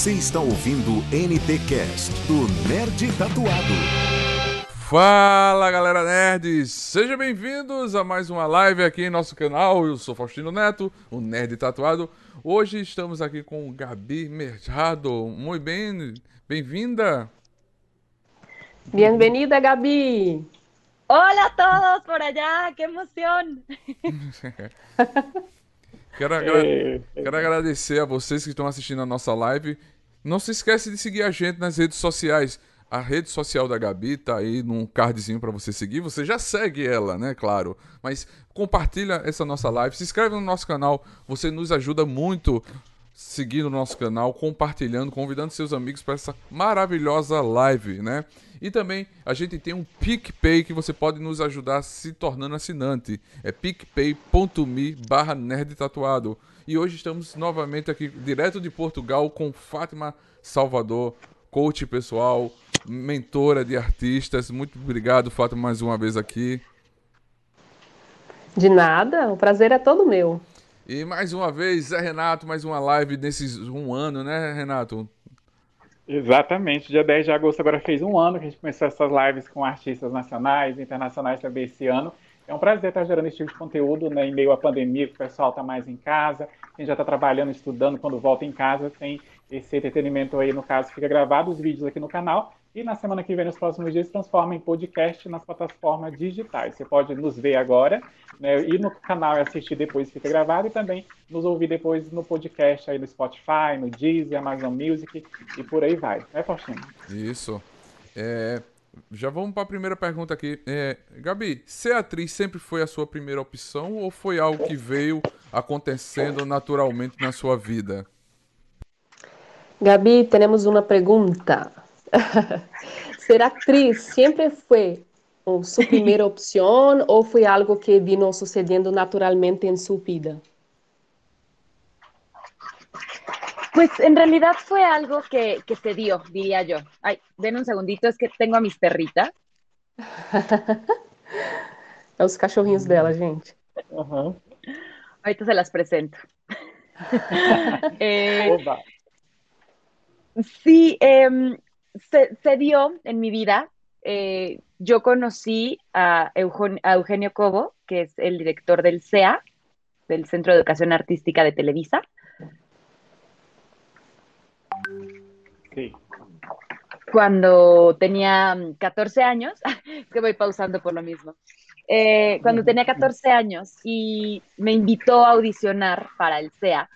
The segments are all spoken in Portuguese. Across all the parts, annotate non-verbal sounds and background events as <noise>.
Você está ouvindo o NTcast do Nerd Tatuado. Fala galera nerds, sejam bem-vindos a mais uma live aqui em nosso canal. Eu sou Faustino Neto, o Nerd Tatuado. Hoje estamos aqui com Gabi Mercado. Muito bem, bem-vinda. Bem-vinda, Gabi. Hola a todos por allá, qué emoción. <laughs> Quero, agra quero agradecer a vocês que estão assistindo a nossa live. Não se esquece de seguir a gente nas redes sociais. A rede social da Gabi tá aí num cardzinho para você seguir. Você já segue ela, né? Claro. Mas compartilha essa nossa live, se inscreve no nosso canal. Você nos ajuda muito seguindo o nosso canal, compartilhando, convidando seus amigos para essa maravilhosa live, né? E também a gente tem um PicPay que você pode nos ajudar se tornando assinante. É picpay.me barra nerdtatuado. E hoje estamos novamente aqui, direto de Portugal, com Fátima Salvador, coach pessoal, mentora de artistas. Muito obrigado, Fátima, mais uma vez aqui. De nada, o prazer é todo meu. E mais uma vez, Zé Renato, mais uma live nesses um ano, né, Renato? Exatamente, dia 10 de agosto agora fez um ano que a gente começou essas lives com artistas nacionais e internacionais também esse ano. É um prazer estar gerando esse tipo de conteúdo né, em meio à pandemia, que o pessoal está mais em casa, quem já está trabalhando, estudando, quando volta em casa, tem esse entretenimento aí, no caso, fica gravado os vídeos aqui no canal e na semana que vem, nos próximos dias, transforma em podcast nas plataformas digitais. Você pode nos ver agora, né, ir no canal e assistir depois, fica gravado, e também nos ouvir depois no podcast aí no Spotify, no Deezer, Amazon Music e por aí vai. Né, Faustino? Isso. É, já vamos para a primeira pergunta aqui. É, Gabi, ser atriz sempre foi a sua primeira opção ou foi algo que veio acontecendo naturalmente na sua vida? Gabi, temos uma pergunta. <laughs> Ser actriz sempre foi su primera <laughs> opción o fue algo que vino sucediendo naturalmente en su vida? Pues en realidad fue algo que, que se dio, diría yo. Ay, den un segundito, es que tengo a mis perritas. <laughs> É os cachorrinhos dela, gente. Uhum. Ahorita se las presento. eh, sí, eh, se, dio en mi vida. Eh, yo conocí a, Eugenio Cobo, que es el director del CEA, del Centro de Educación Artística de Televisa. Sí. Cuando tenía 14 años, <laughs> es que voy pausando por lo mismo. Eh, cuando tenía 14 años y me invitó a audicionar para el CEA.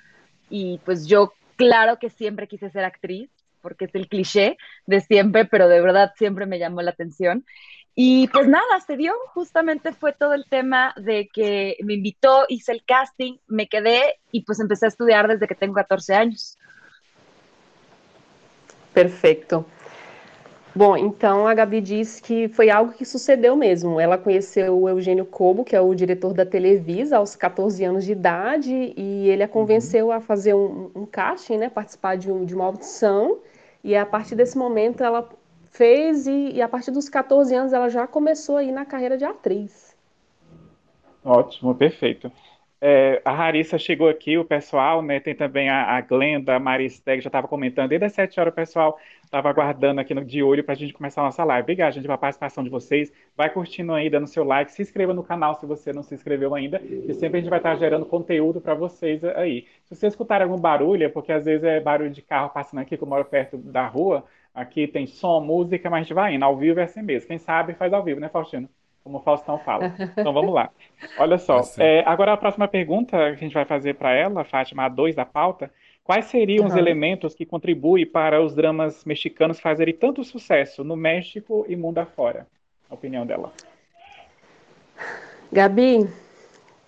Y pues yo, claro que siempre quise ser actriz porque es el cliché de siempre, pero de verdad siempre me llamó la atención. Y pues nada, se dio, justamente fue todo el tema de que me invitó, hice el casting, me quedé y pues empecé a estudiar desde que tengo 14 anos. Perfeito. Bom, então a Gabi diz que foi algo que sucedeu mesmo. Ela conheceu o Eugênio Cobo, que é o diretor da Televisa, aos 14 anos de idade, e ele a convenceu uhum. a fazer um, um casting, né, participar de, um, de uma audição. E a partir desse momento ela fez e, e, a partir dos 14 anos ela já começou aí na carreira de atriz. Ótimo, perfeito. É, a Larissa chegou aqui, o pessoal, né? Tem também a, a Glenda, a Maristeg, já estava comentando. Desde as 7 horas o pessoal estava aguardando aqui no, de olho para a gente começar a nossa live. Obrigado, gente, pela participação de vocês. Vai curtindo aí, dando seu like. Se inscreva no canal se você não se inscreveu ainda. E sempre a gente vai estar gerando conteúdo para vocês aí. Se você escutar algum barulho, é porque às vezes é barulho de carro passando aqui, que eu moro perto da rua. Aqui tem som, música, mas a gente vai indo. Ao vivo é assim mesmo. Quem sabe faz ao vivo, né, Faustino? Como o Faustão fala. <laughs> Então vamos lá. Olha só, tá é, agora a próxima pergunta que a gente vai fazer para ela, Fátima, a 2 da pauta, quais seriam uhum. os elementos que contribuem para os dramas mexicanos fazerem tanto sucesso no México e mundo afora? A opinião dela. Gabi,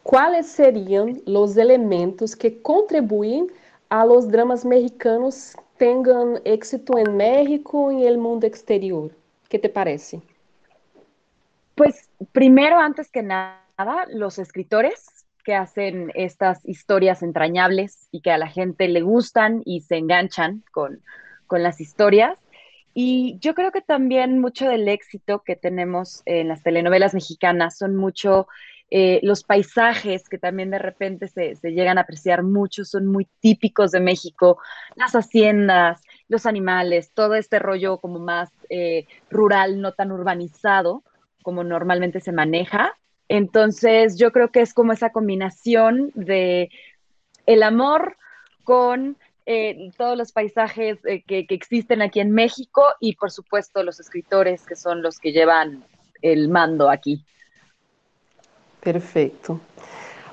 quais seriam os elementos que contribuem a los dramas mexicanos tenham êxito em México e no mundo exterior? O que te parece? Pues primero, antes que nada, los escritores que hacen estas historias entrañables y que a la gente le gustan y se enganchan con, las historias. Y yo creo que también mucho del éxito que tenemos en las telenovelas mexicanas son mucho eh, los paisajes que también de repente se, se, llegan a apreciar mucho, son muy típicos de México, las haciendas, los animales, todo este rollo como más eh, rural, no tan urbanizado como normalmente se maneja. Entonces yo creo que es como esa combinación de el amor con eh, todos los paisajes eh, que, que, existen aquí en México y por supuesto los escritores que son los que llevan el mando aqui. Perfeito.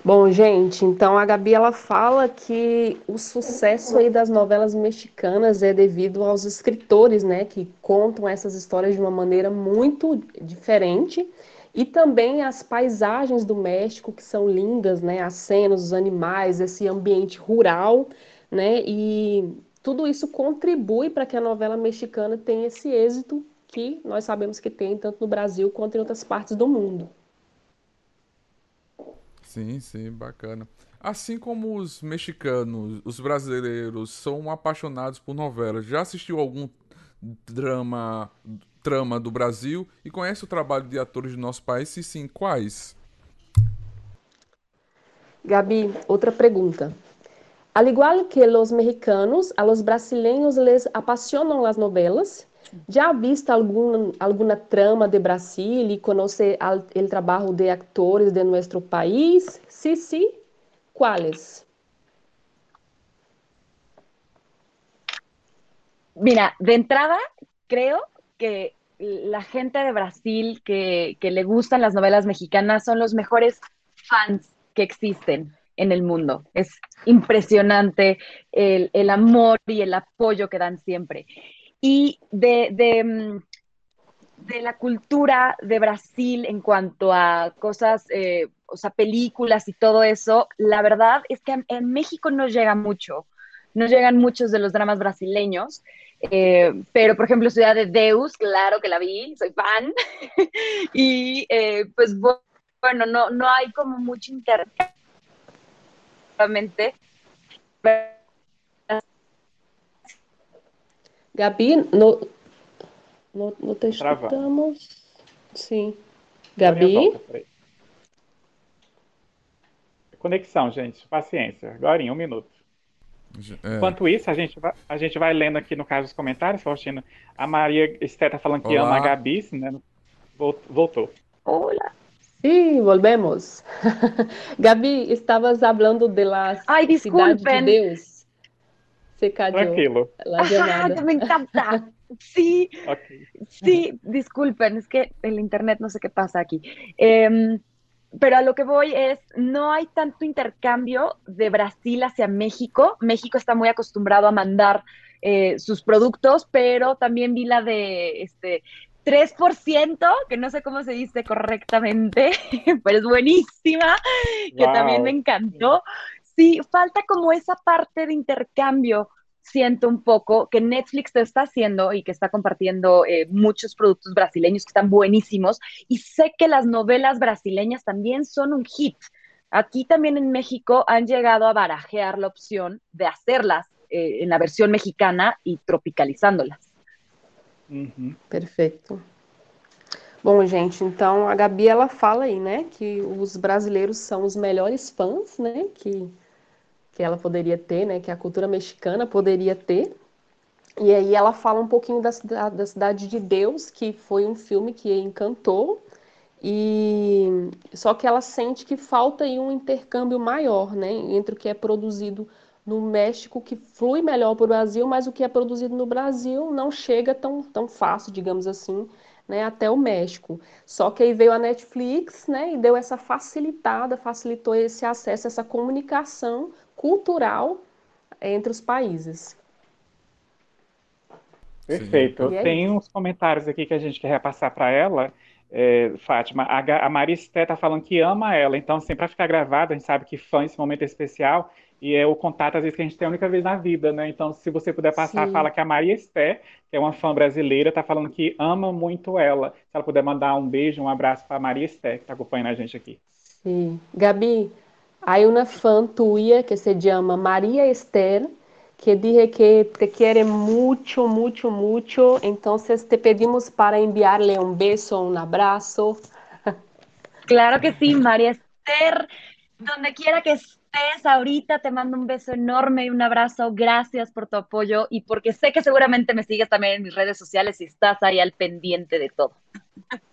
Bom, gente, então a Gabi ela fala que o sucesso aí das novelas mexicanas é devido aos escritores, né, que contam essas histórias de uma maneira muito diferente e também as paisagens do México que são lindas, né, as cenas, os animais, esse ambiente rural, né, e tudo isso contribui para que a novela mexicana tenha esse êxito que nós sabemos que tem tanto no Brasil quanto em outras partes do mundo. Sim, sim, bacana. Assim como os mexicanos, os brasileiros são apaixonados por novelas. Já assistiu algum drama, trama do Brasil e conhece o trabalho de atores do nosso país? Se sim, quais? Gabi, outra pergunta. Al igual que los mexicanos, a los brasileños les apasionan las novelas Já ha visto algum, alguma trama de Brasil e conhece o trabalho de actores de nosso país? Sí, sí. ¿Cuáles? Mira, de entrada, creo que la gente de Brasil que, que, le gustan las novelas mexicanas son los mejores fans que existen en el mundo. Es impresionante el, el amor y el apoyo que dan siempre. Y de, de, mm, de, la cultura de Brasil en cuanto a cosas, eh, o sea, películas y todo eso, la verdad es que en México no llega mucho. No llegan muchos de los dramas brasileños, eh, pero por ejemplo Ciudad de Deus, claro que la vi, soy fan, <laughs> y eh, pues bueno, no, no hay como mucho intercambio, Gabi, no, no, no te escutamos. Sim. Gabi? Conexão, gente. Paciência. Agora em um minuto. É. Enquanto isso, a gente, vai, a gente vai lendo aqui no caso dos comentários, Faustino. A Maria Esté tá falando que Olá. ama a Gabi, né? Voltou. Olá. Sí, volvemos. <laughs> Gabi, estavas falando de las Ay, disculpen. de Deus. Se cayó Tranquilo. La llamada. me encanta. Sí, <laughs> okay. sí, disculpen, es que el internet no sé qué pasa aquí. Eh, pero a lo que voy es, no hay tanto intercambio de Brasil hacia México. México está muy acostumbrado a mandar eh, sus productos, pero también vi la de este 3%, que no sé cómo se dice correctamente, <laughs> pero es buenísima, que también me encantó sí, falta como esa parte de intercambio, siento un poco, que Netflix te está haciendo y que está compartiendo eh, muchos productos brasileños que están buenísimos. Y sé que las novelas brasileñas también son un hit. Aquí también en México han llegado a barajear la opción de hacerlas eh, en la versión mexicana y tropicalizándolas. Perfecto. Bom, gente, então a Gabi ela fala aí, né, que os brasileiros são os melhores fãs, né, que que ela poderia ter, né, que a cultura mexicana poderia ter. E aí ela fala um pouquinho da, da Cidade de Deus, que foi um filme que encantou, e só que ela sente que falta aí um intercâmbio maior, né, entre o que é produzido no México, que flui melhor para o Brasil, mas o que é produzido no Brasil não chega tão, tão fácil, digamos assim, né, até o México. Só que aí veio a Netflix, né, e deu essa facilitada, facilitou esse acesso, essa comunicação cultural entre os países. Perfeito. É Tem uns comentários aqui que a gente quer repassar para ela. É, Fátima, a, a Maristé está falando que ama ela, então, assim, para ficar gravado, a gente sabe que fã esse momento é especial e é o contato, às vezes, que a gente tem a única vez na vida, né? Então, se você puder passar, Sim. fala que a Maria Esté, que é uma fã brasileira, está falando que ama muito ela. Se ela puder mandar um beijo, um abraço para a Maria Esté, que está acompanhando a gente aqui. Sim. Gabi, Hay una fan tuya que se llama María Esther, que dije que te quiere mucho, mucho, mucho. Entonces te pedimos para enviarle un beso, un abrazo. <laughs> Claro que sí, María Esther, donde quiera que estés ahorita, te mando un beso enorme y un abrazo. Gracias por tu apoyo y porque sé que seguramente me sigues también en mis redes sociales y estás ahí al pendiente de todo. <laughs>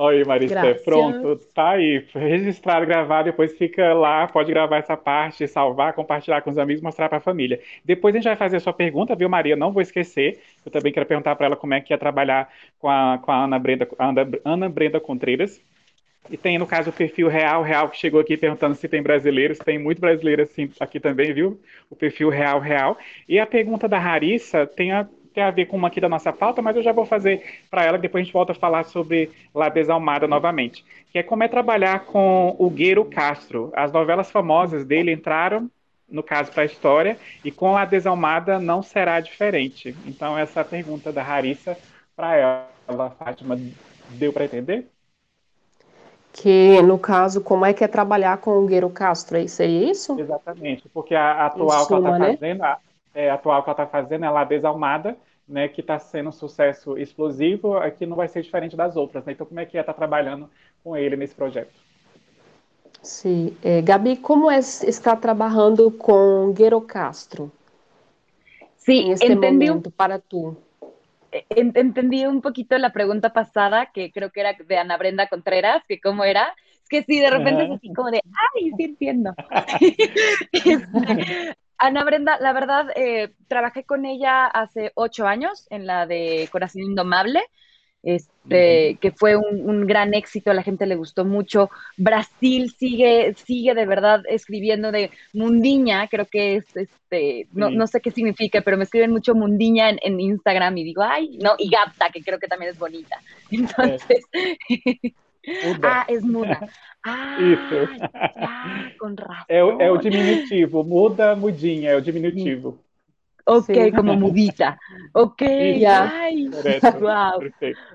Oi, Marista, pronto, tá aí, registrado, gravado, depois fica lá, pode gravar essa parte, salvar, compartilhar com os amigos, mostrar para a família. Depois a gente vai fazer a sua pergunta, viu, Maria? Não vou esquecer. Eu também quero perguntar para ela como é que é trabalhar com a, com a Ana Brenda, Ana, Ana Brenda Contreiras. E tem, no caso, o perfil Real, Real, que chegou aqui perguntando se tem brasileiros. Tem muito brasileiro assim, aqui também, viu? O perfil Real, Real. E a pergunta da Harissa tem a, tem a ver com uma aqui da nossa pauta, mas eu já vou fazer para ela, depois a gente volta a falar sobre La Desalmada novamente, que é como é trabalhar com o Gueiro Castro. As novelas famosas dele entraram, no caso, para a história, e com La Desalmada não será diferente. Então, essa pergunta da Harissa para ela, Fátima, deu para entender? Que, no caso, como é que é trabalhar com o Gueiro Castro? É seria isso? Exatamente, porque a, atual suma, que ela está né? fazendo, a, é, atual que ela está fazendo é La Desalmada, né, que está sendo um sucesso explosivo, aqui não vai ser diferente das outras. Né? Então, como é que é estar tá trabalhando com ele nesse projeto? Sim. Eh, Gabi, como é estar trabalhando com Guero Castro? Sim, este entendi momento para tu. Entendí un poquito la pregunta pasada, que creo que era de Ana Brenda Contreras, que cómo era. Es que sí, de repente es así como de, ay, sí entiendo. <laughs> Ana Brenda, la verdad, eh, trabajé con ella hace ocho años en la de Corazón Indomable, este, que fue un, gran éxito, a la gente le gustó mucho. Brasil sigue, sigue de verdad escribiendo de Mundiña, creo que es, este, no, sé qué significa, pero me escriben mucho Mundiña en, Instagram y digo, ay, no, y Gapta, que creo que también es bonita. Entonces, <laughs> ah, es muda. <laughs> Ah, Isso. Ah, com razão. É, é, o diminutivo, muda, mudinha, é o diminutivo. Ok, como mudita. Ok, ay, wow.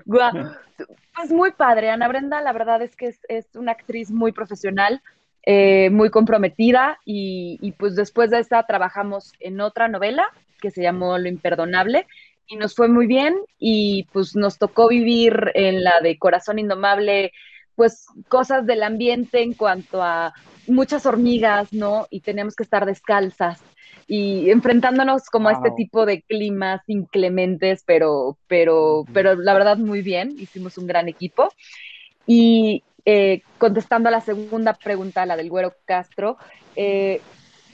<laughs> Pues muy padre, Ana Brenda, la verdad es que es, una actriz muy profesional, eh, muy comprometida y, y, pues después de esta trabajamos en otra novela que se llamó Lo Imperdonable y nos fue muy bien y pues nos tocó vivir en la de Corazón Indomable pues cosas del ambiente en cuanto a muchas hormigas, ¿no? Y teníamos que estar descalzas y enfrentándonos como a este tipo de climas inclementes, pero, pero, pero la verdad muy bien, hicimos un gran equipo. Y eh, contestando a la segunda pregunta, la del Güero Castro, eh,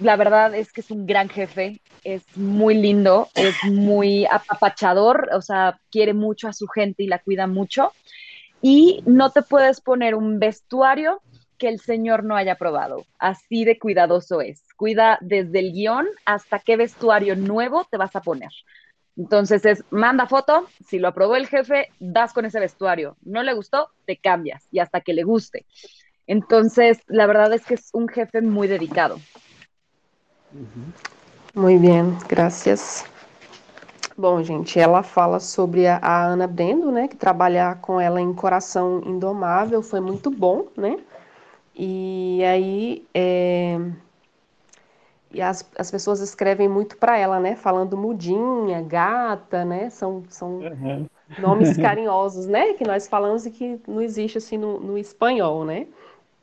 la verdad es que es un gran jefe, es muy lindo, es muy apapachador, o sea, quiere mucho a su gente y la cuida mucho y no te puedes poner un vestuario que el señor no haya probado. Así de cuidadoso es. Cuida desde el guion hasta qué vestuario nuevo te vas a poner. Entonces es, manda foto, si lo aprobó el jefe, das con ese vestuario. No le gustó, te cambias y hasta que le guste. Entonces, la verdad es que es un jefe muy dedicado. Muy bien, gracias. Bom, gente, ela fala sobre a, a Ana Brendo, né? Que trabalhar com ela em Coração Indomável foi muito bom, né? E aí é... e as, as pessoas escrevem muito para ela, né? Falando mudinha, gata, né? São, são uhum. nomes <laughs> carinhosos, né? Que nós falamos e que não existe assim no, no espanhol, né?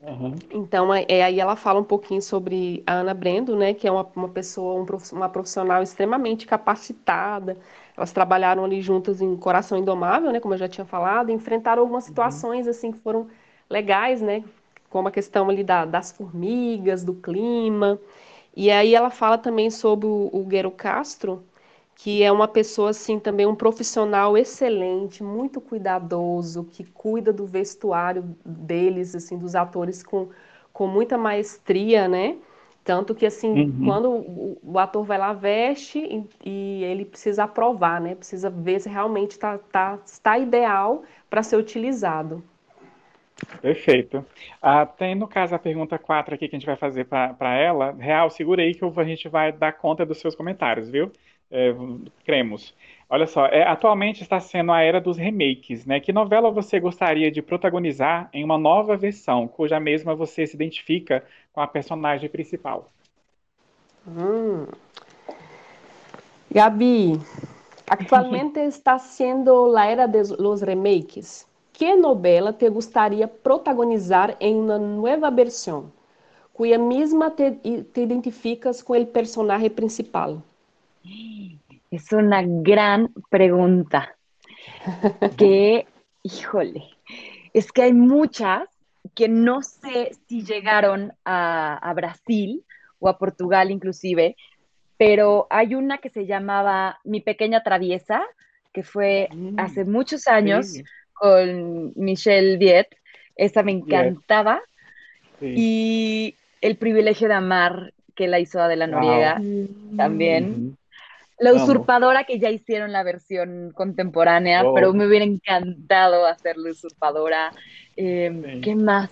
Uhum. Então, é, é, aí ela fala um pouquinho sobre a Ana Brendo, né, que é uma, uma pessoa, um, uma profissional extremamente capacitada. Elas trabalharam ali juntas em Coração Indomável, né, como eu já tinha falado, enfrentaram algumas uhum. situações uhum. assim que foram legais, né, como a questão ali da, das formigas, do clima. E aí ela fala também sobre o, o Guero Castro, que é uma pessoa assim também um profissional excelente, muito cuidadoso, que cuida do vestuário deles, assim, dos atores com, com muita maestria, né? Tanto que assim, uhum. quando o, o, ator vai lá veste e, e, ele precisa aprovar, né? Precisa ver se realmente tá, tá, está ideal para ser utilizado. Perfeito. Ah, tem, no caso, a pergunta 4 aqui que a gente vai fazer para ela. Real, segura aí que a gente vai dar conta dos seus comentários, viu? É, cremos. Olha só, é, atualmente está sendo a era dos remakes, né? Que novela você gostaria de protagonizar em uma nova versão, cuja mesma você se identifica com a personagem principal? Hum. Gabi, atualmente <laughs> está sendo a era dos remakes. Que novela te gostaria protagonizar em uma nova versão? cuya misma te, te identificas con el personaje principal? Es una gran pregunta. <laughs> que, híjole, es que hay muchas que no sé si llegaron a, Brasil o a Portugal inclusive, pero hay una que se llamaba Mi Pequeña Traviesa, que fue mm. hace muchos años con Michelle Viet. Esa me encantaba. Y El privilegio de amar, que la hizo Adela Noriega también. La usurpadora que ya hicieron la versión contemporánea, oh. pero me hubiera encantado hacer la usurpadora. Em, ¿Qué más?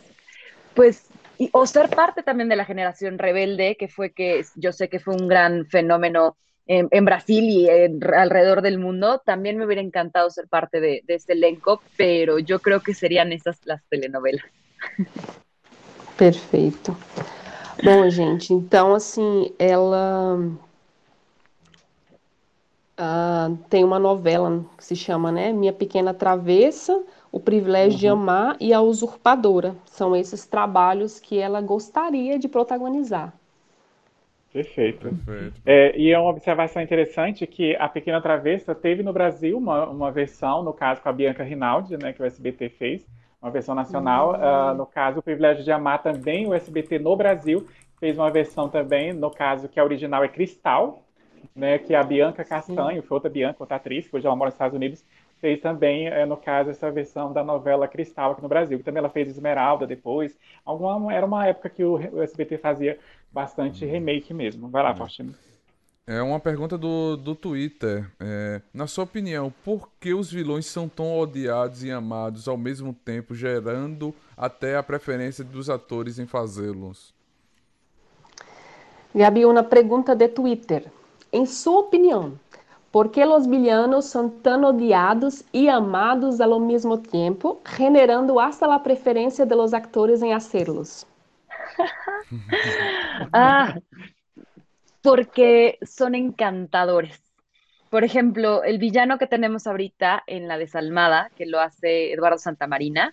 Pues, o ser parte también de la generación rebelde, que fue que yo sé que fue un gran fenómeno en, Brasil y alrededor del mundo. También me hubiera encantado ser parte de, de ese elenco, pero yo creo que serían esas las telenovelas. Perfeito. Bom, gente, então assim, ela uh, tem uma novela que se chama, né, Minha Pequena Travessa, O Privilégio uhum. de Amar e A Usurpadora. São esses trabalhos que ela gostaria de protagonizar. Perfeito. Perfeito. É, e é uma observação interessante que A Pequena Travessa teve no Brasil uma, uma versão, no caso com a Bianca Rinaldi, né, que o SBT fez, uma versão nacional. Uhum. Uh, no caso, O Privilégio de Amar também, o SBT no Brasil fez uma versão também, no caso que a original é Cristal, né, que a Bianca Castanho, foi outra Bianca, outra atriz, que hoje ela mora nos Estados Unidos, fez também, é, no caso, essa versão da novela Cristal aqui no Brasil, que também ela fez Esmeralda depois. Alguma, era uma época que o, o SBT fazia bastante remake mesmo. Vai lá, uhum. Faustino. É uma pergunta do, do Twitter. É, na sua opinião, por que os vilões são tão odiados e amados ao mesmo tempo, gerando até a preferência dos atores em fazê-los? Gabi, uma pergunta de Twitter. Em sua opinião, por que os villanos são tão odiados e amados ao mesmo tempo, generando hasta a preferência de los actores em hacerlos? <laughs> ah, porque son encantadores. Por ejemplo, el villano que tenemos ahorita en La Desalmada, que lo hace Eduardo Santamarina,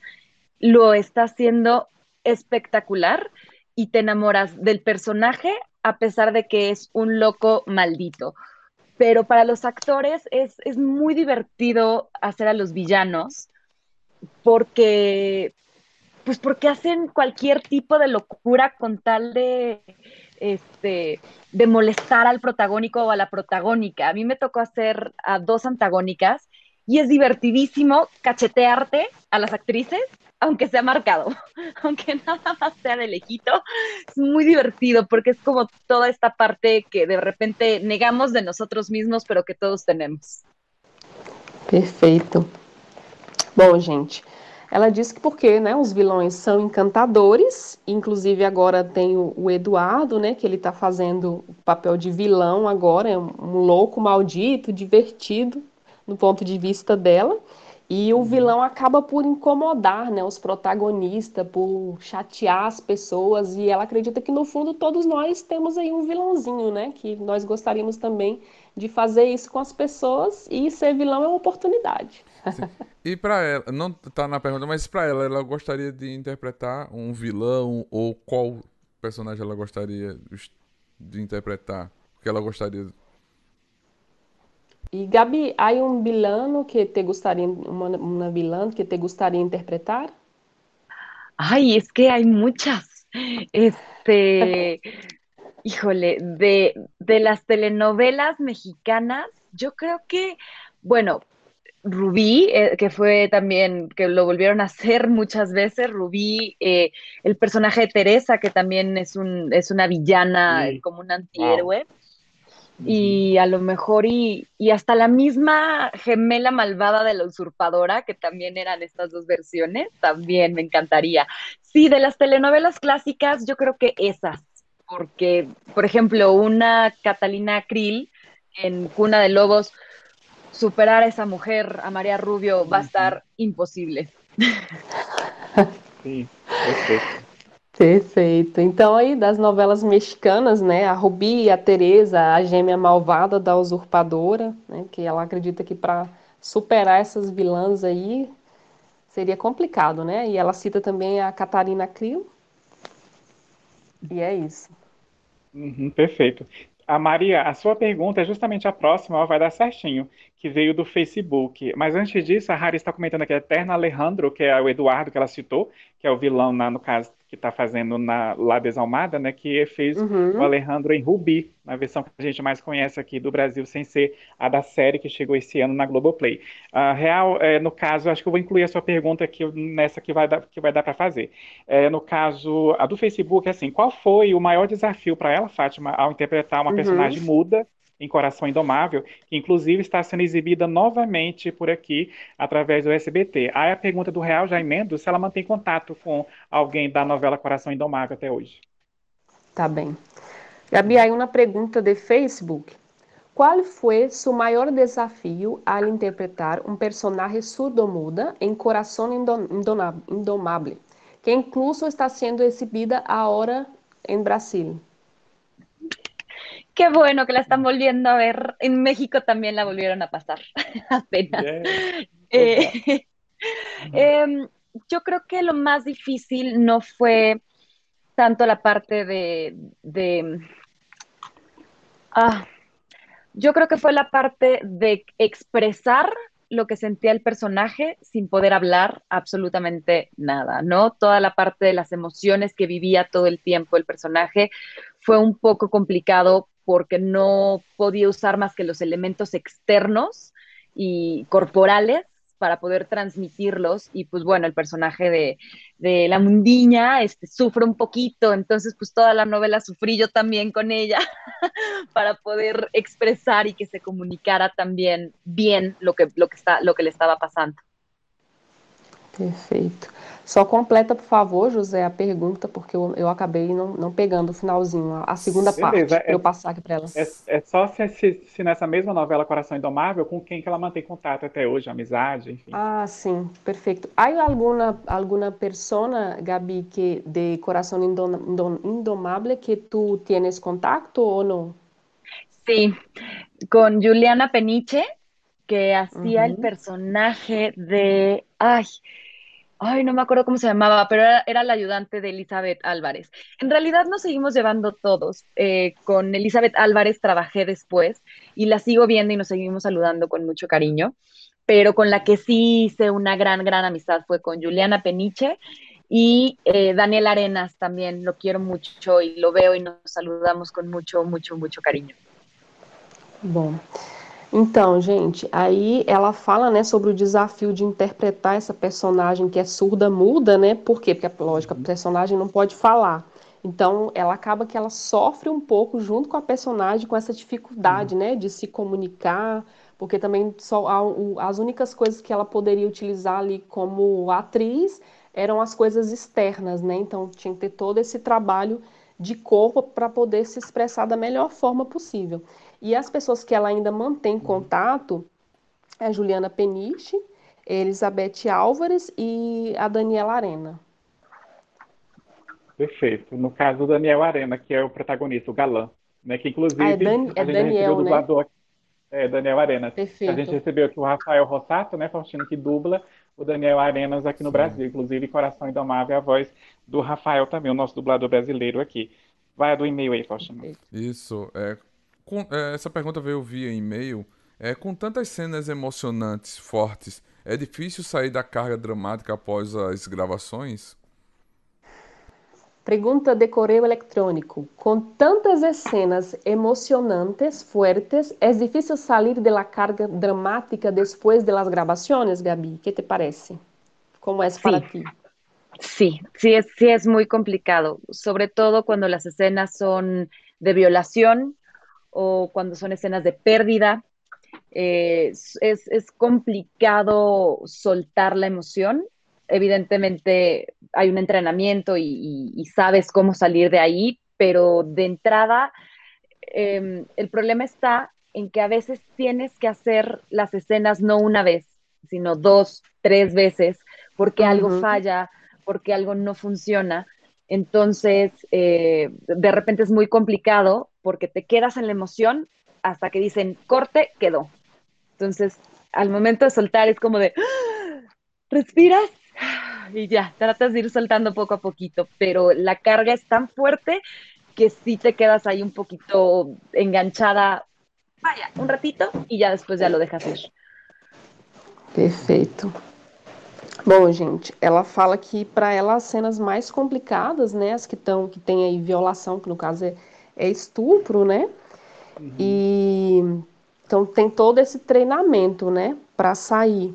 lo está haciendo espectacular y te enamoras del personaje a pesar de que es un loco maldito. Pero para los actores es, es muy divertido hacer a los villanos porque, pues porque hacen cualquier tipo de locura con tal de este, de molestar al protagónico o a la protagónica. A mí me tocó hacer a dos antagónicas y es divertidísimo cachetearte a las actrices, aunque sea marcado, <laughs> aunque nada más sea de lejito. Es muy divertido porque es como toda esta parte que de repente negamos de nosotros mismos, pero que todos tenemos. Perfeito. Bom, gente, Ela diz que porque né, os vilões são encantadores, inclusive agora tem o, Eduardo, né, que ele está fazendo o papel de vilão agora, é um, louco, maldito, divertido, no ponto de vista dela. E o uhum. vilão acaba por incomodar né, os protagonistas, por chatear as pessoas, e ela acredita que no fundo todos nós temos aí um vilãozinho, né? Que nós gostaríamos também de fazer isso com as pessoas, e ser vilão é uma oportunidade. E para ela, não tá na pergunta, mas para ela, ela gostaria de interpretar um vilão ou qual personagem ela gostaria de interpretar? Que ela gostaria? E Gabi, há um vilão que te gostaria, uma, uma vilã que te gostaria de interpretar? Ay, es que hay muchas. Este, híjole, de, de las telenovelas mexicanas, yo creo que, bueno, Rubí, eh, que fue también, que lo volvieron a hacer muchas veces, Rubí, eh, el personaje de Teresa, que también es, un, es una villana, como un antihéroe, y a lo mejor, y, y, hasta la misma gemela malvada de la usurpadora, que también eran estas dos versiones, también me encantaría. Sí, de las telenovelas clásicas, yo creo que esas, porque, por ejemplo, una Catalina Krill en Cuna de Lobos, superar a essa mulher, a Maria Rubio, vai estar impossível. Sim, perfeito. Perfeito. Então aí das novelas mexicanas, né, a Rubi e a Teresa, a gêmea malvada da usurpadora, né, que ela acredita que para superar essas vilãs aí seria complicado, né? E ela cita também a Catarina Crio. E é isso. Uhum, perfeito. A Maria, a sua pergunta é justamente a próxima, ela vai dar certinho, que veio do Facebook. Mas antes disso, a Rari está comentando aqui, a Eterna Alejandro, que é o Eduardo que ela citou, que é o vilão, na, no caso, que está fazendo na La Desalmada, né, que fez uhum. o Alejandro em Rubi, na versão que a gente mais conhece aqui do Brasil, sem ser a da série que chegou esse ano na Globoplay. Uh, real, é, no caso, acho que eu vou incluir a sua pergunta aqui nessa que vai dar, que vai dar para fazer. É, no caso, a do Facebook, assim, qual foi o maior desafio para ela, Fátima, ao interpretar uma uhum. personagem muda em Coração Indomável, que inclusive está sendo exibida novamente por aqui através do SBT. Aí a pergunta do Real já emendo se ela mantém contato com alguém da novela Coração Indomável até hoje. Tá bem. Gabi, aí uma pergunta de Facebook. Qual foi seu maior desafio ao interpretar um personagem surdo-muda em Coração Indomável, que incluso está sendo exibida agora em Brasil? Qué bueno que la están volviendo a ver. En México también la volvieron a pasar <laughs> apenas. Eh, <laughs> em, yo creo que lo más difícil no fue tanto la parte de, ah, yo creo que fue la parte de expresar lo que sentía el personaje sin poder hablar absolutamente nada, ¿no? Toda la parte de las emociones que vivía todo el tiempo el personaje fue un poco complicado porque no podía usar más que los elementos externos y corporales para poder transmitirlos y pues bueno, el personaje de, de, la mundiña este, sufre un poquito, entonces pues toda la novela sufrí yo también con ella <laughs> para poder expresar y que se comunicara también bien lo que, lo que, está, lo que le estaba pasando. Perfeito. Só completa, por favor, José, a pergunta, porque eu, eu acabei não, não pegando o finalzinho, a segunda Beleza, parte, é, eu passar aqui para ela. É, é, só se, se, se, nessa mesma novela Coração Indomável, com quem que ela mantém contato até hoje, amizade, enfim. Ah, sim, perfeito. Há alguma, alguma persona, Gabi, que de Coração Indomável que tu tienes contato ou não? Sim, com Juliana Peniche, que hacía uh -huh. el personaje de... Ay, ay, no me acuerdo cómo se llamaba, pero era, la ayudante de Elizabeth Álvarez. En realidad nos seguimos llevando todos. Eh, con Elizabeth Álvarez trabajé después y la sigo viendo y nos seguimos saludando con mucho cariño, pero con la que sí hice una gran, gran amistad fue con Juliana Peniche y eh, Daniel Arenas también, lo quiero mucho y lo veo y nos saludamos con mucho, mucho, mucho cariño. Bom, Então, gente, aí ela fala, né, sobre o desafio de interpretar essa personagem que é surda muda, né? Por quê? Porque, lógico, a personagem não pode falar. Então, ela acaba que ela sofre um pouco junto com a personagem com essa dificuldade, uhum. né, de se comunicar, porque também só as únicas coisas que ela poderia utilizar ali como atriz eram as coisas externas, né? Então, tinha que ter todo esse trabalho de corpo para poder se expressar da melhor forma possível. E as pessoas que ela ainda mantém contato é a Juliana Peniche, Elizabeth Álvares e a Daniela Arena. Perfeito. No caso, o Daniel Arena, que é o protagonista, o galã, né? Que inclusive ah, é, Dan é Daniel, né? Dublador, é, Daniel Arena. Perfeito. A gente recebeu aqui o Rafael Rossato, né, Faustino, que dubla o Daniel Arenas aqui no Sim. Brasil. Inclusive, Coração Indomável é a voz do Rafael também, o nosso dublador brasileiro aqui. Vai do e-mail aí, Faustino. Isso. É, com, é, essa pergunta veio via e-mail. É, com tantas cenas emocionantes, fortes, é difícil sair da carga dramática após as gravações? Pergunta de correio eletrônico. Com tantas cenas emocionantes, fuertes, é difícil sair da carga dramática depois das gravações, Gabi? que te parece? Como é sí. para ti? Sí, sí es, sí es muy complicado, sobre todo cuando las escenas son de violación o cuando son escenas de pérdida. Eh, es, es, complicado soltar la emoción. Evidentemente hay un entrenamiento y, y, sabes cómo salir de ahí, pero de entrada eh, el problema está en que a veces tienes que hacer las escenas no una vez, sino dos, tres veces, porque uh -huh. algo falla, porque algo no funciona. Entonces, eh, de repente es muy complicado porque te quedas en la emoción hasta que dicen corte, quedó. Entonces, al momento de soltar es como de, ¡Ah! respiras y ya, tratas de ir soltando poco a poquito, pero la carga es tan fuerte que sí te quedas ahí un poquito enganchada, vaya, un ratito y ya después ya lo dejas ir. Perfeito. Bom, gente, ela fala que para ela as cenas mais complicadas, né, as que estão que tem aí violação, que no caso é estupro, né? Uhum. E então tem todo esse treinamento, né, para sair.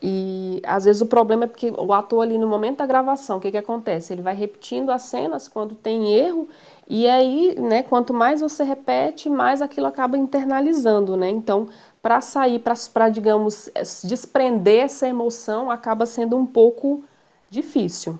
E às vezes o problema é porque o ator ali no momento da gravação, o que que acontece? Ele vai repetindo as cenas quando tem erro e aí, né, quanto mais você repete, mais aquilo acaba internalizando, né? Então, para sair, para, digamos, desprender essa emoção, acaba sendo um pouco difícil.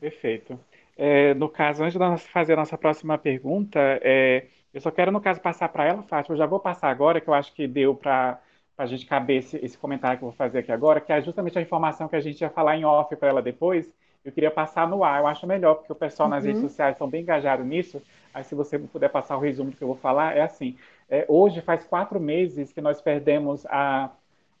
Perfeito. É, no caso, antes de nós fazer a nossa próxima pergunta, é, eu só quero, no caso, passar para ela, Fátima, eu já vou passar agora, que eu acho que deu para a gente caber esse, esse, comentário que eu vou fazer aqui agora, que é justamente a informação que a gente ia falar em off para ela depois, eu queria passar no ar, eu acho melhor, porque o pessoal nas redes uhum. sociais estão bem engajados nisso, aí se você puder passar o resumo do que eu vou falar, é assim, é, hoje faz quatro meses que nós perdemos a,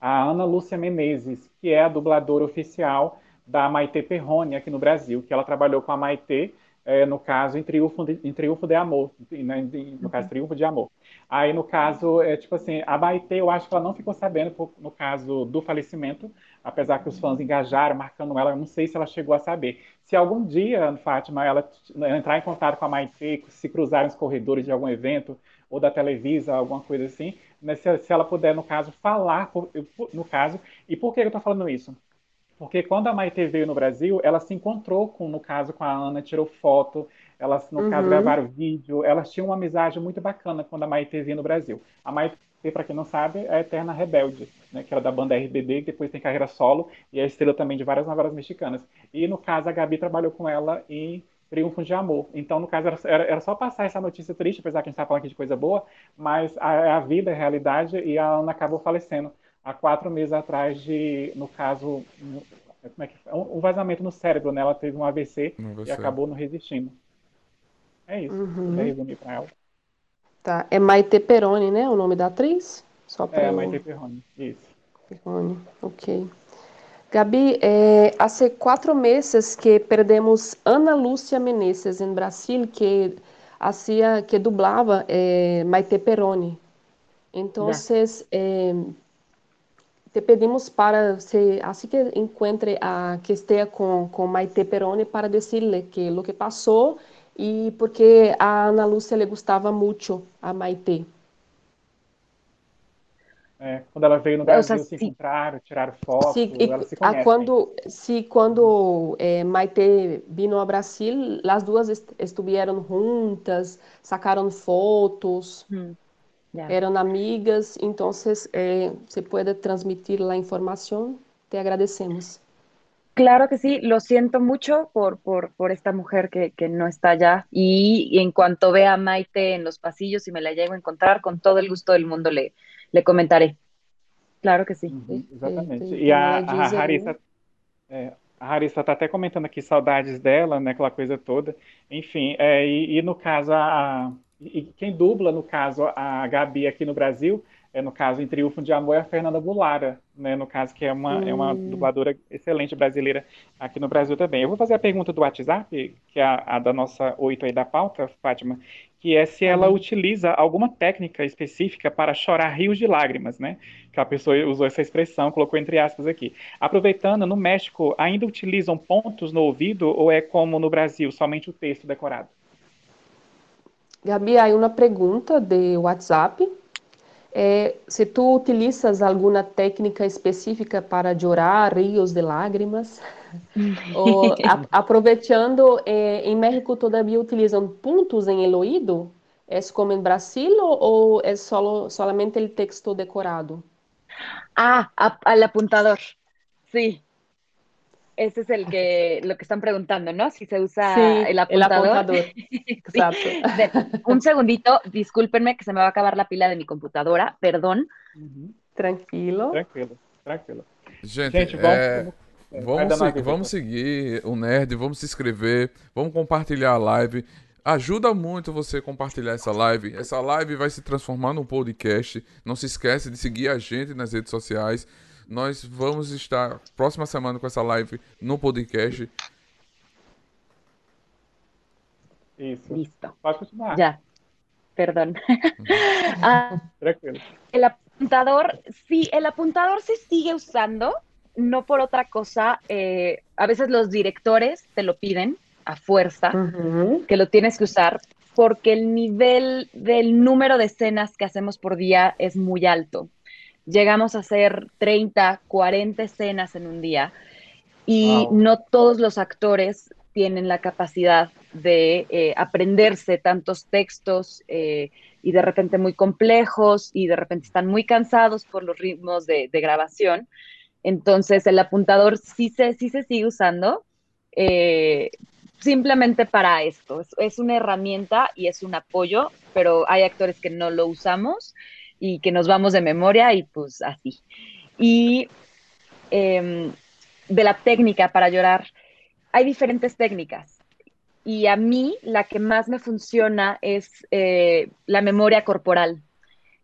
a Ana Lúcia Menezes, que é a dubladora oficial da Maite Perrone aqui no Brasil, que ela trabalhou com a Maite, é, no caso, em Triunfo de, em Triunfo de Amor, né, no caso, Triunfo de Amor. Aí, no caso, é tipo assim, a Maite, eu acho que ela não ficou sabendo, por, no caso do falecimento, apesar que os fãs engajaram, marcando ela, eu não sei se ela chegou a saber. Se algum dia, Fátima, ela entrar em contato com a Maite, se cruzar nos corredores de algum evento, ou da Televisa, alguma coisa assim, né, se, se, ela puder, no caso, falar, por, no caso, e por que eu estou falando isso? Porque quando a Maite veio no Brasil, ela se encontrou com, no caso, com a Ana, tirou foto, elas, no uhum. caso, gravaram vídeo, elas tinham uma amizade muito bacana quando a Maite veio no Brasil. A Maite, para quem não sabe, é a Eterna Rebelde, né, que era da banda RBD, que depois tem carreira solo, e é estrela também de várias novelas mexicanas. E, no caso, a Gabi trabalhou com ela em Triunfo de Amor. Então, no caso, era, era só passar essa notícia triste, apesar que a gente está falando aqui de coisa boa, mas a, a vida é a realidade e a Ana acabou falecendo há quatro meses atrás de, no caso, como é que um, um vazamento no cérebro, né? Ela teve um AVC, e acabou não resistindo. É isso. Uhum. resumir para ela. Tá. É Maite Peroni, né? O nome da atriz? Só é, eu... Maite Peroni, isso. Peroni, ok. Gabi, eh, hace cuatro meses que perdemos Ana Lúcia Menezes en Brasil, que hacía, que dublaba eh, Maite Peroni. Entonces, eh, te pedimos para, se, así que encuentre a que esté con, con Maite Peroni para decirle que lo que pasó y porque a Ana Lúcia le gustava muito a Maite. É, quando ela veio no Brasil, se encontraram, tiraram fotos, se, elas se. Quando, se quando é, Maite vino ao Brasil, as duas est estiveram juntas, sacaram fotos, hum. Yeah. eram amigas, então eh, se pode transmitir a informação, te agradecemos. Claro que sí, lo siento mucho por, por, por esta mujer que, que, no está allá y, y, en cuanto vea a Maite en los pasillos y me la llego a encontrar, con todo el gusto del mundo le, le comentaré. Claro que sim. Uhum, exatamente. E a, a Harissa, é, a Harissa tá até comentando aqui saudades dela, né? Aquela coisa toda. Enfim, é, e, e, no caso, a, e quem dubla, no caso, a Gabi aqui no Brasil, é, no caso, em Triunfo de Amor, é a Fernanda Bulara, né, no caso, que é uma, hum. é uma hum. dubladora excelente brasileira aqui no Brasil também. Eu vou fazer a pergunta do WhatsApp, que é a, a da nossa oito aí da pauta, Fátima, que é se ela uhum. utiliza alguma técnica específica para chorar rios de lágrimas, né? Que a pessoa usou essa expressão, colocou entre aspas aqui. Aproveitando, no México ainda utilizam pontos no ouvido ou é como no Brasil, somente o texto decorado? Gabi, há uma pergunta de WhatsApp é, se tu utilizas alguma técnica específica para chorar rios de lágrimas, <laughs> ou a, aproveitando, é, em México todavia utilizam pontos em el oído? É como em Brasil ou é solo, solamente o texto decorado? Ah, al apuntador, sí. Ese es el que, lo que están preguntando, ¿no? Si se usa el apuntador. <laughs> Exacto. Un segundito, discúlpenme que se me va a acabar la pila de mi computadora, perdón. Tranquilo. Tranquilo, tranquilo. Gente, Gente vamos, é, vamos, vamos, vamos seguir o Nerd, vamos se inscrever, vamos compartilhar a live. Ajuda muito você compartilhar essa live. Essa live vai se transformar num podcast. Não se esquece de seguir a gente nas redes sociais Nós vamos estar próxima semana com essa live no podcast. Isso. Listo. Pode continuar. Ya. Perdón. <laughs> Ah, Tranquilo. el apuntador, sí, el apuntador se sigue usando, no por otra cosa. eh, a veces los directores te lo piden a fuerza, Uhum. que lo tienes que usar, porque el nivel del número de escenas que hacemos por día es muy alto. Llegamos a hacer 30, 40 escenas en un día y Wow. no todos los actores tienen la capacidad de eh, aprenderse tantos textos eh, y de repente muy complejos y de repente están muy cansados por los ritmos de, de grabación. Entonces el apuntador sí se, sí se sigue usando, eh, simplemente para esto. Es, es una herramienta y es un apoyo, pero hay actores que no lo usamos y que nos vamos de memoria y pues así. Y em, de la técnica para llorar, hay diferentes técnicas. Y a mí la que más me funciona es eh, la memoria corporal.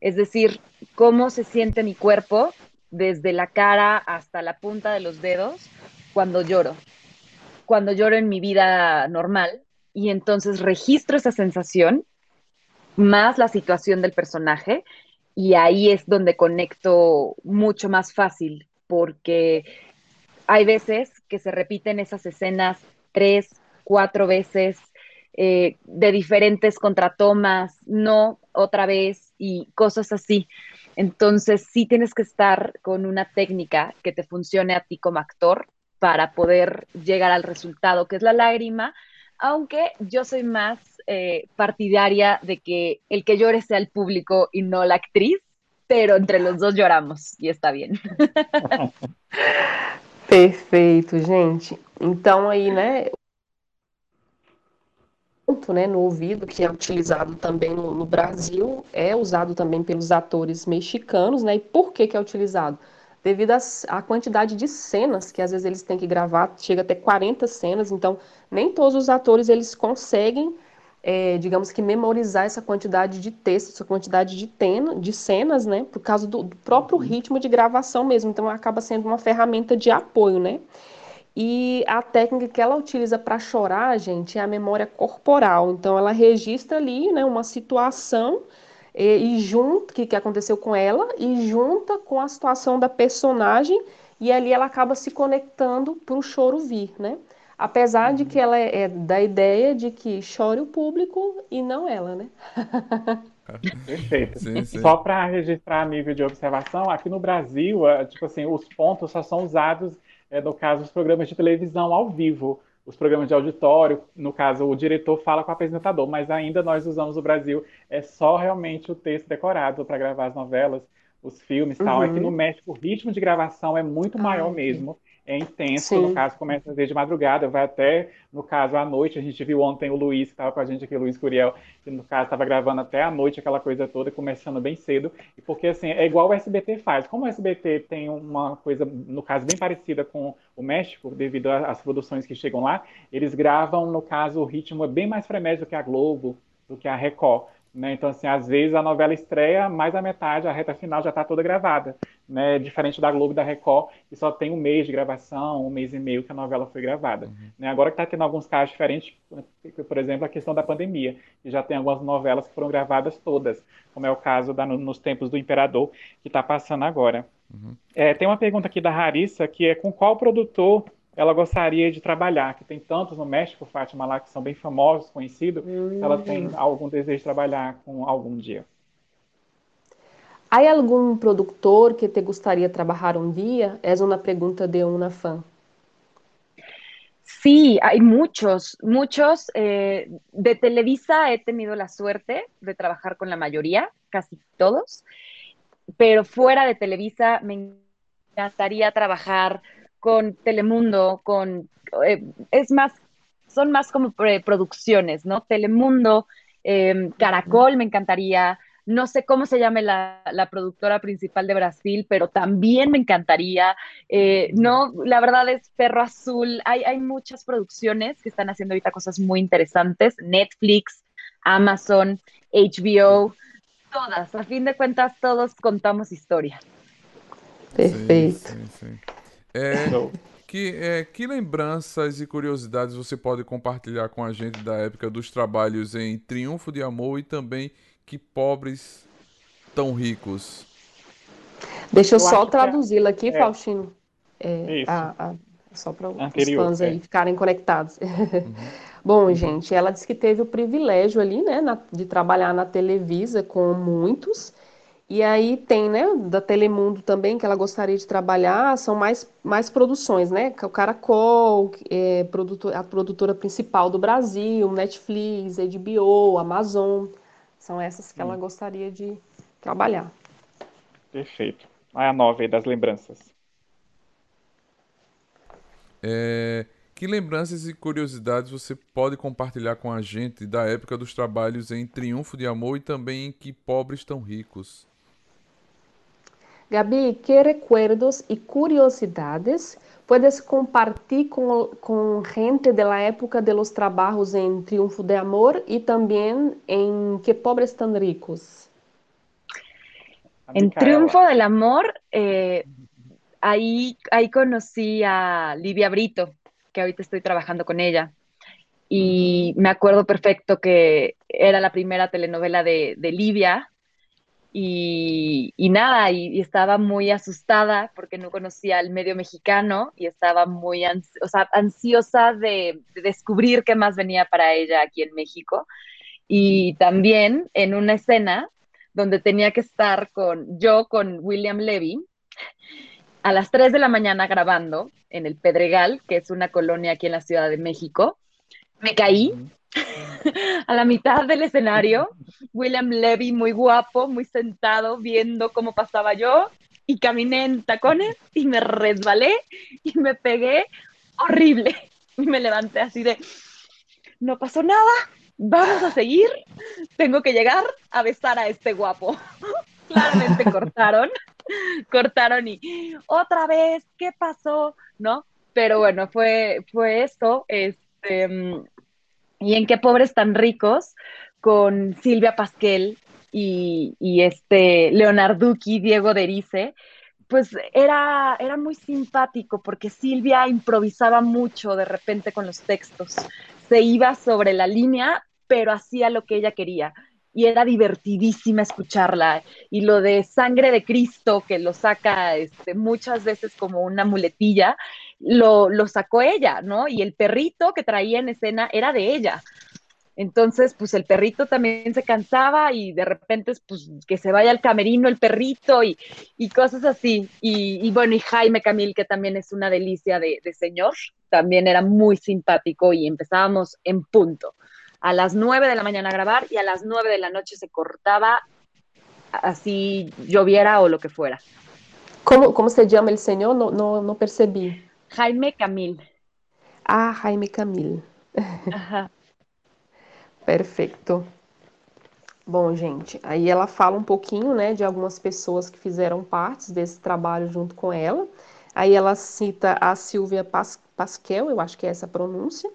Es decir, cómo se siente mi cuerpo desde la cara hasta la punta de los dedos cuando lloro. Cuando lloro en mi vida normal. Y entonces registro esa sensación más la situación del personaje y ahí es donde conecto mucho más fácil porque hay veces que se repiten esas escenas tres, cuatro veces eh, de diferentes contratomas, no otra vez y cosas así. Entonces sí tienes que estar con una técnica que te funcione a ti como actor para poder llegar al resultado, que es la lágrima, aunque yo soy más eh, partidaria de que el que llore sea el público y no la actriz, pero entre los dos lloramos e está bien. <laughs> Perfeito, gente. Então aí, né, né, no ouvido, que é utilizado também no, no Brasil, é usado também pelos atores mexicanos, né? E por que que é utilizado? Devido à quantidade de cenas que às vezes eles têm que gravar, chega até 40 cenas, então nem todos os atores eles conseguem, é, digamos que memorizar essa quantidade de texto, essa quantidade de, tena, de cenas, né? Por causa do, do próprio ritmo de gravação mesmo, então acaba sendo uma ferramenta de apoio, né? E a técnica que ela utiliza para chorar, gente, é a memória corporal. Então, ela registra ali, né, uma situação e, e junto que que aconteceu com ela e junta com a situação da personagem e ali ela acaba se conectando para o choro vir, né? Apesar de que ela é, é da ideia de que chore o público e não ela, né? <laughs> Perfeito. Sim, sim. Só para registrar nível de observação, aqui no Brasil, eh, tipo assim, os pontos só são usados, eh, no caso, os programas de televisão ao vivo, os programas de auditório, no caso, o diretor fala com o apresentador, mas ainda nós usamos no Brasil, é só realmente o texto decorado para gravar as novelas, os filmes e tal. Uhum. Aqui no México, o ritmo de gravação é muito maior Ah, mesmo, é intenso, Sim. no caso, começa às vezes de madrugada, vai até, no caso, à noite. A gente viu ontem o Luiz, que estava com a gente aqui, o Luiz Curiel, que no caso estava gravando até à noite aquela coisa toda, começando bem cedo. E porque assim, é igual o SBT faz. Como o SBT tem uma coisa, no caso, bem parecida com o México, devido às produções que chegam lá, eles gravam, no caso, o ritmo é bem mais frenético do que a Globo, do que a Record. Né? Então, assim, às vezes a novela estreia, mais da metade, a reta final já está toda gravada. Né? Diferente da Globo e da Record, que só tem um mês de gravação, um mês e meio que a novela foi gravada. Né? Agora que está tendo alguns casos diferentes, por exemplo, a questão da pandemia, que já tem algumas novelas que foram gravadas todas, como é o caso da, no- nos tempos do Imperador, que está passando agora. É, tem uma pergunta aqui da Larissa, que é com qual produtor ela gostaria de trabalhar? Que tem tantos no México, Fátima, lá, que são bem famosos, conhecidos. Se ela tem algum desejo de trabalhar com algum dia. Há algum produtor que te gostaria de trabalhar um dia? É uma pergunta de uma fã. Sí, hay muchos, muchos. eh, de Televisa he tenido la suerte de trabajar con la mayoría, casi todos, pero fuera de Televisa me encantaría trabajar con Telemundo, con, eh, es más, son más como producciones, ¿no? Telemundo, eh, Caracol me encantaría, no sé cómo se llame la, la productora principal de Brasil, pero también me encantaría. Eh, no, la verdad es Perro Azul. Hay, hay muchas producciones que están haciendo ahorita cosas muy interesantes. Netflix, Amazon, HBO, todas. A fin de cuentas, todos contamos historia. Perfeito. Sim, sim, sim. É, que, é, que lembranças e curiosidades você pode compartilhar com a gente da época dos trabalhos em Triunfo de Amor e também Que Pobres Tão Ricos? Deixa eu, eu só traduzi-la aqui, é... Faustino. É, a, a, só para os fãs aí é. ficarem conectados. Uhum. <laughs> Bom, uhum. gente, ela disse que teve o privilégio ali, né, na, de trabalhar na Televisa com muitos. E aí tem, né, da Telemundo também, que ela gostaria de trabalhar, são mais, mais produções, né? O Caracol, é, produtor, a produtora principal do Brasil, Netflix, HBO, Amazon. São essas que ela hum. gostaria de trabalhar. Perfeito. É a nova aí das lembranças. É, que lembranças e curiosidades você pode compartilhar com a gente da época dos trabalhos em Triunfo de Amor e também em Que Pobres Tão Ricos? Gabi, que recuerdos e curiosidades puedes compartir com, com gente da época de los trabajos em Triunfo de Amor e também em Que Pobres Tão Ricos? En Triunfo del Amor, eh, ahí, ahí conocí a Livia Brito, que ahorita estoy trabajando con ella. Y me acuerdo perfecto que era la primera telenovela de, de Livia. Y, y nada, y, estaba muy asustada porque no conocía el medio mexicano y estaba muy o sea, ansiosa de, de descubrir qué más venía para ella aquí en México. Y también en una escena donde tenía que estar con yo con William Levy a las 3 de la mañana grabando en el Pedregal, que es una colonia aquí en la Ciudad de México. Me caí <laughs> a la mitad del escenario, William Levy muy guapo, muy sentado, viendo cómo pasaba yo, y caminé en tacones y me resbalé y me pegué horrible. <laughs> Y me levanté así de, no pasó nada, vamos a seguir, tengo que llegar a besar a este guapo. <laughs> Claramente cortaron cortaron y otra vez, ¿qué pasó? ¿No? Pero bueno, fue, fue esto. Este, y en qué pobres tan ricos, con Silvia Pasquel y, y este Leonarduki, Diego Derice, pues era, era muy simpático porque Silvia improvisaba mucho de repente con los textos. Se iba sobre la línea, pero hacía lo que ella quería y era divertidísima escucharla. Y lo de sangre de Cristo, que lo saca este, muchas veces como una muletilla, lo, lo sacó ella, ¿no? Y el perrito que traía en escena era de ella. Entonces, pues el perrito también se cansaba y de repente, pues que se vaya al camerino el perrito y, y cosas así. Y, bueno, y Jaime Camil, que también es una delicia de, señor, también era muy simpático y empezábamos en punto a las 9 de la mañana a grabar y a las 9 de la noche se cortaba así lloviera o lo que fuera. ¿Cómo, cómo se llama el señor? No, no, no percebi. Jaime Camil. Ah, Jaime Camil. Aham. Perfeito. Bom, gente, aí ela fala um pouquinho, né, de algumas pessoas que fizeram partes desse trabalho junto com ela. Aí ela cita a Silvia Pas Pasquel, eu acho que é essa a pronúncia,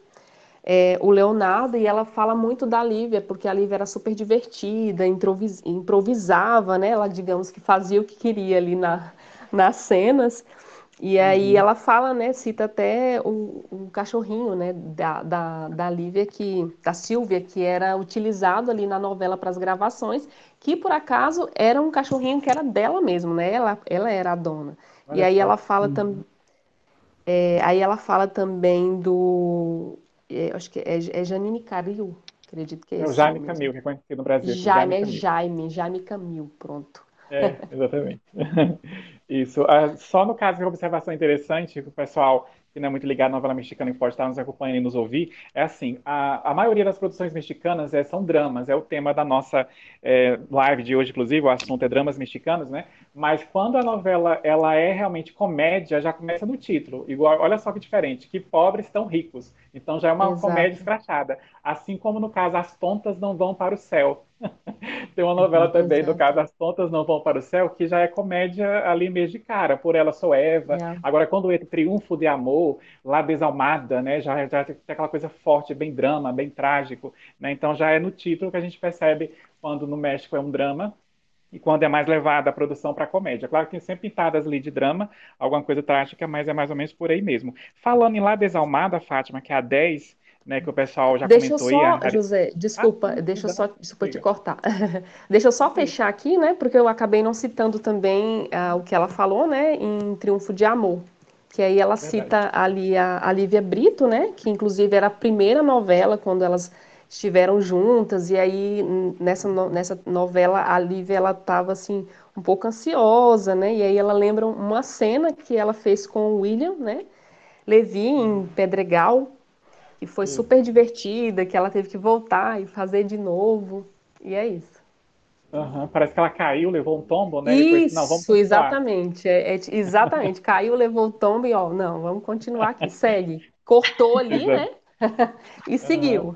é, o Leonardo e ela fala muito da Lívia, porque a Lívia era super divertida, improvisava, né? Ela, digamos que fazia o que queria ali na, nas cenas. E aí uhum. ela fala, né, cita até o, cachorrinho, né, da, da, da Lívia, que, da Silvia, que era utilizado ali na novela para as gravações, que por acaso era um cachorrinho que era dela mesmo, né, ela, ela era a dona. Olha e aí ela fala uhum. também, é, aí ela fala também do, é, acho que é, é Janine Caril, acredito que é, é o Jaime Camil, que é conhecido no Brasil. Jaime, Jaime é Jaime, Jaime Camil, pronto. É, exatamente. <laughs> Isso. Ah, só no caso de observação interessante, que o pessoal que não é muito ligado à novela mexicana e pode estar nos acompanhando e nos ouvir, é assim, a, a maioria das produções mexicanas é, são dramas, é o tema da nossa é, live de hoje, inclusive, o assunto é dramas mexicanos, né? Mas quando a novela ela é realmente comédia, já começa no título. Igual, olha só que diferente, que pobres estão ricos. Então já é uma Exato. comédia escrachada. Assim como no caso As Tontas Não Vão para o Céu. <laughs> Tem uma novela também, no caso As Tontas Não Vão para o Céu, que já é comédia ali mesmo de cara. Por Ela Sou Eva. É. Agora, quando entra Triunfo de Amor, lá Desalmada, né? Já, já tem aquela coisa forte, bem drama, bem trágico. Né? Então já é no título que a gente percebe quando no México é um drama e quando é mais levada a produção para comédia. Claro que tem sempre pintadas ali de drama, alguma coisa trágica, mas é mais ou menos por aí mesmo. Falando em La Desalmada, Fátima, que é a 10, né, que o pessoal já deixa comentou. Deixa eu só, José, desculpa, ah, deixa eu só, desculpa te cortar. <laughs> deixa eu só fechar aqui, né, porque eu acabei não citando também uh, o que ela falou, né, em Triunfo de Amor, que aí ela Verdade. cita ali a, a Lívia Brito, né, que inclusive era a primeira novela quando elas estiveram juntas, e aí nessa, nessa novela a Lívia ela estava assim um pouco ansiosa, né? E aí ela lembra uma cena que ela fez com o William, né? Levi em Pedregal, e foi super divertida, que ela teve que voltar e fazer de novo, e é isso. Uhum, parece que ela caiu, levou um tombo, né? Isso, Depois, não, exatamente. É, é, exatamente. <laughs> caiu, levou o tombo e ó, não, vamos continuar aqui, segue. Cortou ali, né? <laughs> e seguiu.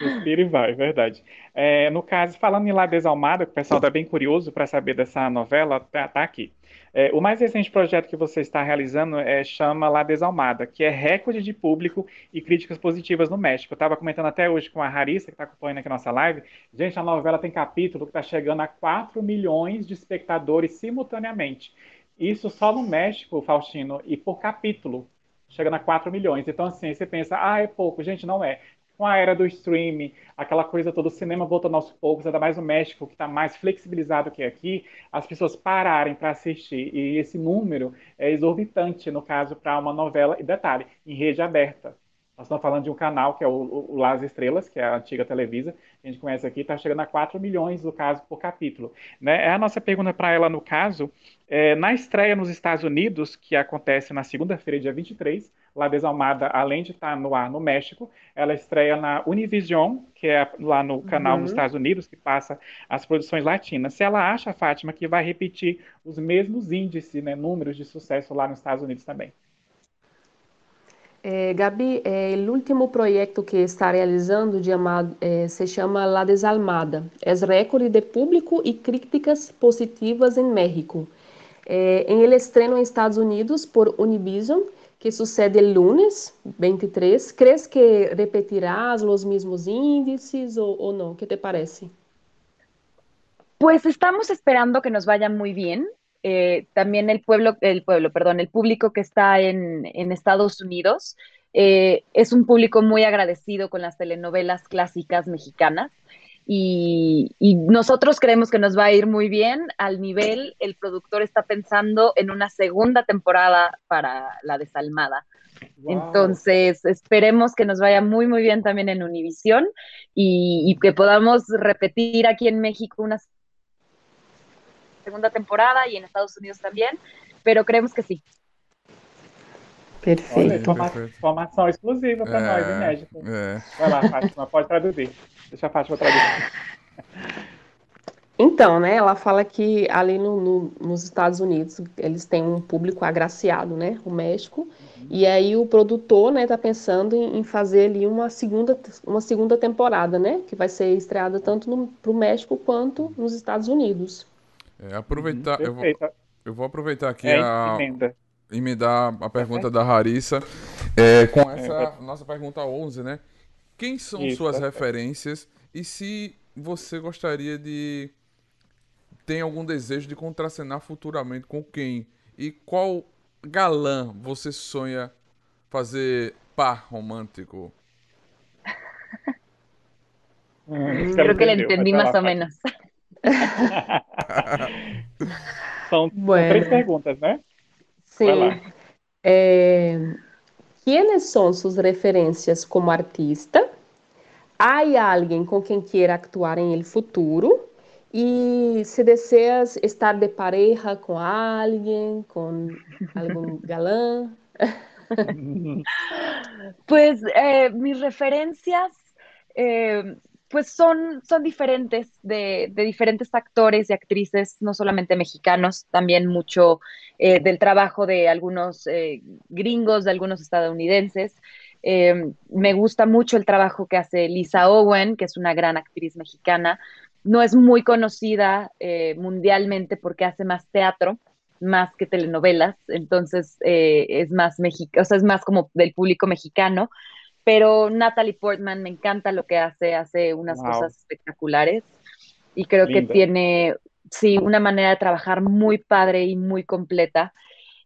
Respira e vai, verdade. É, no caso, falando em La Desalmada, que o pessoal está bem curioso para saber dessa novela, tá, tá aqui. É, o mais recente projeto que você está realizando é, chama La Desalmada, que é recorde de público e críticas positivas no México. Eu estava comentando até hoje com a Harissa, que está acompanhando aqui a nossa live. Gente, a novela tem capítulo que está chegando a 4 milhões de espectadores simultaneamente. Isso só no México, Faustino, e por capítulo chegando a 4 milhões. Então, assim, você pensa, ah, é pouco. Gente, não é com a era do streaming, aquela coisa toda, o cinema voltando aos poucos, ainda mais no México, que está mais flexibilizado que aqui, as pessoas pararem para assistir. E esse número é exorbitante, no caso, para uma novela, e detalhe, em rede aberta. Nós estamos falando de um canal que é o, o Las Estrelas, que é a antiga Televisa, que a gente conhece aqui, está chegando a 4 milhões, no caso, por capítulo. Né? É a nossa pergunta para ela, no caso, é, na estreia nos Estados Unidos, que acontece na segunda-feira, dia 23, La Desalmada, além de estar no ar no México, ela estreia na Univision, que é lá no canal uhum. nos Estados Unidos, que passa as produções latinas. Se ela acha, Fátima, que vai repetir os mesmos índices, né, números de sucesso lá nos Estados Unidos também. É, Gabi, é, o último projeto que está realizando é, se chama La Desalmada. É recorde de público e críticas positivas em México. Em ele estreno em Estados Unidos por Univision, que sucede lunes 23. ¿Crees que repetirás los mismos índices o, o no? ¿Qué te parece? Pues estamos esperando que nos vaya muy bien. Eh, también el pueblo, el pueblo, perdón, el público que está en, en Estados Unidos eh, es un público muy agradecido con las telenovelas clásicas mexicanas y, y, nosotros creemos que nos va a ir muy bien al nivel, el productor está pensando en una segunda temporada para La Desalmada. Entonces, esperemos que nos vaya muy, muy bien también en Univisión y, y que podamos repetir aquí en México una segunda temporada y en Estados Unidos también, pero creemos que sí. Perfeito. Olha, informação exclusiva para é, nós, inédita. É. Vai lá, Fátima, pode traduzir. Deixa a Fátima traduzir. <laughs> Então, né, ela fala que ali no, no, nos Estados Unidos eles têm um público agraciado, né, o México, uhum. e aí o produtor, né, tá pensando em, em, fazer ali uma segunda, uma segunda temporada, né, que vai ser estreada tanto no, pro México quanto nos Estados Unidos. É, aproveitar, uhum, eu, vou, eu vou aproveitar aqui é, a emenda. emendar a pergunta da Harissa é, com essa é. nossa pergunta 11, né? Quem são Isso, suas referências e se você gostaria de tem algum desejo de contracenar futuramente com quem? E qual galã você sonha fazer par romântico? <laughs> Hum, Creo que le entendí más o menos. <laughs> são, bueno. três perguntas, né? Sim. É, ¿Quiénes son sus referências como artista? Há alguém com quem queira actuar em el futuro? E se deseas estar de pareja com alguém, com algum <laughs> galã? <laughs> pues eh, mis referencias eh, pues son, son diferentes de, de, diferentes actores y actrices, no solamente mexicanos, también mucho eh, del trabajo de algunos eh, gringos, de algunos estadounidenses. Eh, me gusta mucho el trabajo que hace Lisa Owen, que es una gran actriz mexicana. No es muy conocida eh, mundialmente porque hace más teatro, más que telenovelas, entonces es más o sea, es más como del público mexicano, pero Natalie Portman me encanta lo que hace, hace unas cosas espectaculares y creo que tiene sí, una manera de trabajar muy padre y muy completa.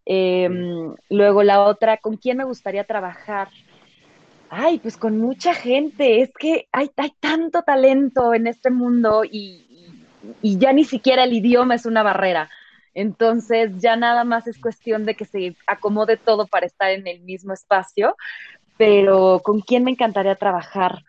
Em, luego la otra, ¿con quién me gustaría trabajar? Ay, pues con mucha gente. Es que hay, hay tanto talento en este mundo y, y ya ni siquiera el idioma es una barrera. Entonces ya nada más es cuestión de que se acomode todo para estar en el mismo espacio. Pero ¿con quién me encantaría trabajar?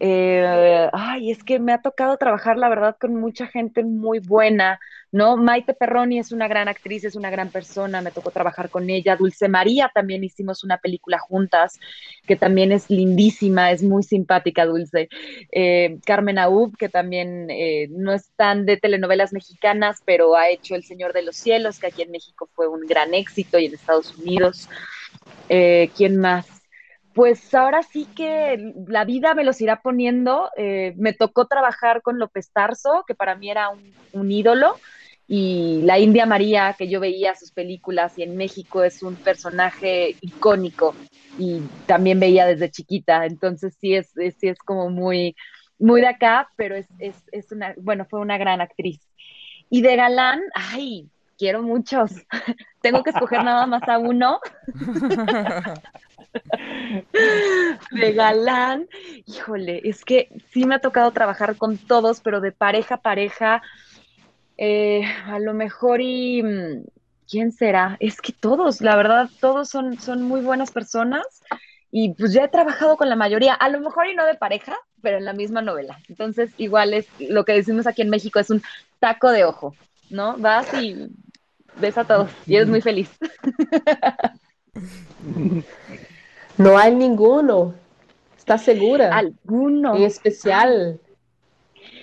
Eh, ay, es que me ha tocado trabajar, la verdad, con mucha gente muy buena, ¿no? Maite Perroni es una gran actriz, es una gran persona, me tocó trabajar con ella. Dulce María también hicimos una película juntas, que también es lindísima, es muy simpática, Dulce. Eh, Carmen Aub, que también eh, no es tan de telenovelas mexicanas, pero ha hecho El Señor de los Cielos, que aquí en México fue un gran éxito y en Estados Unidos. ¿Quién más? Pues ahora sí que la vida me los irá poniendo. Eh, me tocó trabajar con López Tarso, que para mí era un, ídolo, y la India María, que yo veía sus películas y en México es un personaje icónico y también veía desde chiquita. Entonces sí es, sí es como muy, muy de acá, pero es, es, es una, bueno, fue una gran actriz. Y de galán, ay, quiero muchos. <laughs> Tengo que escoger nada más a uno. <laughs> de galán, híjole, es que sí me ha tocado trabajar con todos, pero de pareja a pareja, eh, a lo mejor y... Mm, ¿Quién será? Es que todos, la verdad, todos son, son muy buenas personas y pues ya he trabajado con la mayoría, a lo mejor y no de pareja, pero en la misma novela. Entonces, igual es lo que decimos aquí en México, es un taco de ojo, ¿no? Vas y ves a todos y eres muy feliz. <laughs> Não há nenhum. Está segura? Alguno. Em especial?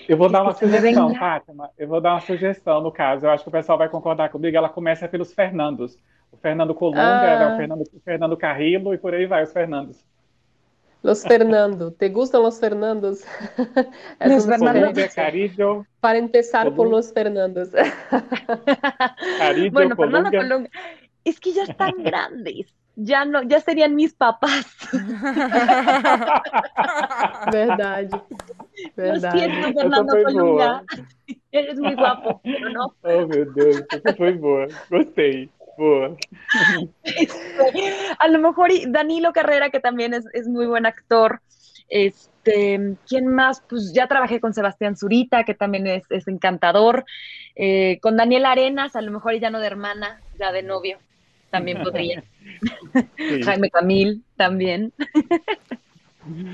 Eu vou dar uma sugestão, Fátima. Eu vou dar uma sugestão, no caso. Eu acho que o pessoal vai concordar comigo. Ela começa pelos Fernandos. O Fernando Colunga, ah. o, Fernando, o Fernando Carrillo e por aí vai, os Fernandos. Los Fernando. ¿Te gustan los Fernandos? <laughs> los Fernandos. Carillo, Para empezar Colunga. por los Fernandos. Carillo, bueno, Fernando Colunga. Es que ya están grandes ya no, ya serían mis papás. <laughs> Verdade. Verdade. Lo siento, Fernando Colunga. <laughs> Eres muy guapo, pero no. Oh, meu Deus, essa foi boa. Gostei. Boa. A lo mejor Danilo Carrera, que también es, es muy buen actor. Este, ¿quién más? Pues ya trabajé con Sebastián Zurita, que también es, es encantador. Eh, con Daniel Arenas, a lo mejor ya no de hermana, ya de novio también <laughs> podría. Jaime Camil também.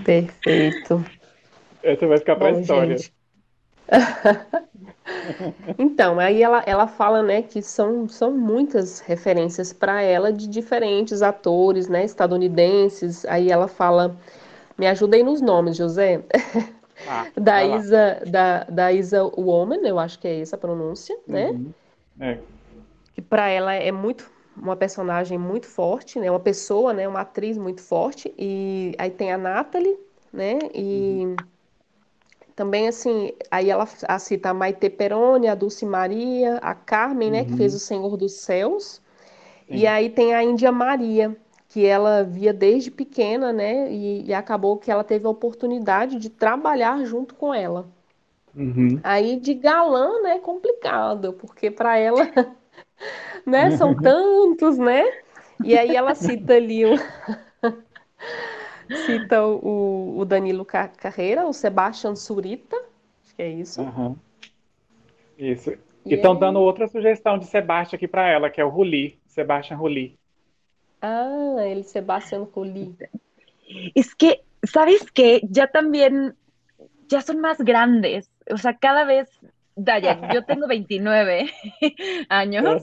Perfeito. Essa vai ficar para a história. <laughs> então, aí ela, ela fala, né, que são, são muitas referências para ela de diferentes atores, né, estadunidenses. Aí ela fala, me ajuda aí nos nomes, José. Ah, <laughs> da Isa, da, da Isa Woman, eu acho que é essa a pronúncia, né? Uhum. É. Que para ela é muito uma personagem muito forte, né? Uma pessoa, né? Uma atriz muito forte. E aí tem a Natalie, né? E uhum. também, assim, aí ela a cita a Maite Peroni, a Dulce Maria, a Carmen, né? Que uhum. fez o Senhor dos Céus. Sim. E aí tem a Índia Maria, que ela via desde pequena, né? E, e, acabou que ela teve a oportunidade de trabalhar junto com ela. Uhum. Aí de galã, né? Complicado, porque para ela <laughs> <laughs> né? São tantos, né? E aí ela cita ali o <laughs> cita o, o Danilo Carreira, o Sebastian Surita, acho que é isso. Uhum. Isso. E estão aí... dando outra sugestão de Sebastian aqui para ela, que é o Ruli, Sebastian Ruli. Ah, ele Sebastian Ruli. Es que, ¿sabes qué? Ya también, ya son más grandes. O sea, cada vez Daya, <laughs> yo tengo 29 <laughs> años,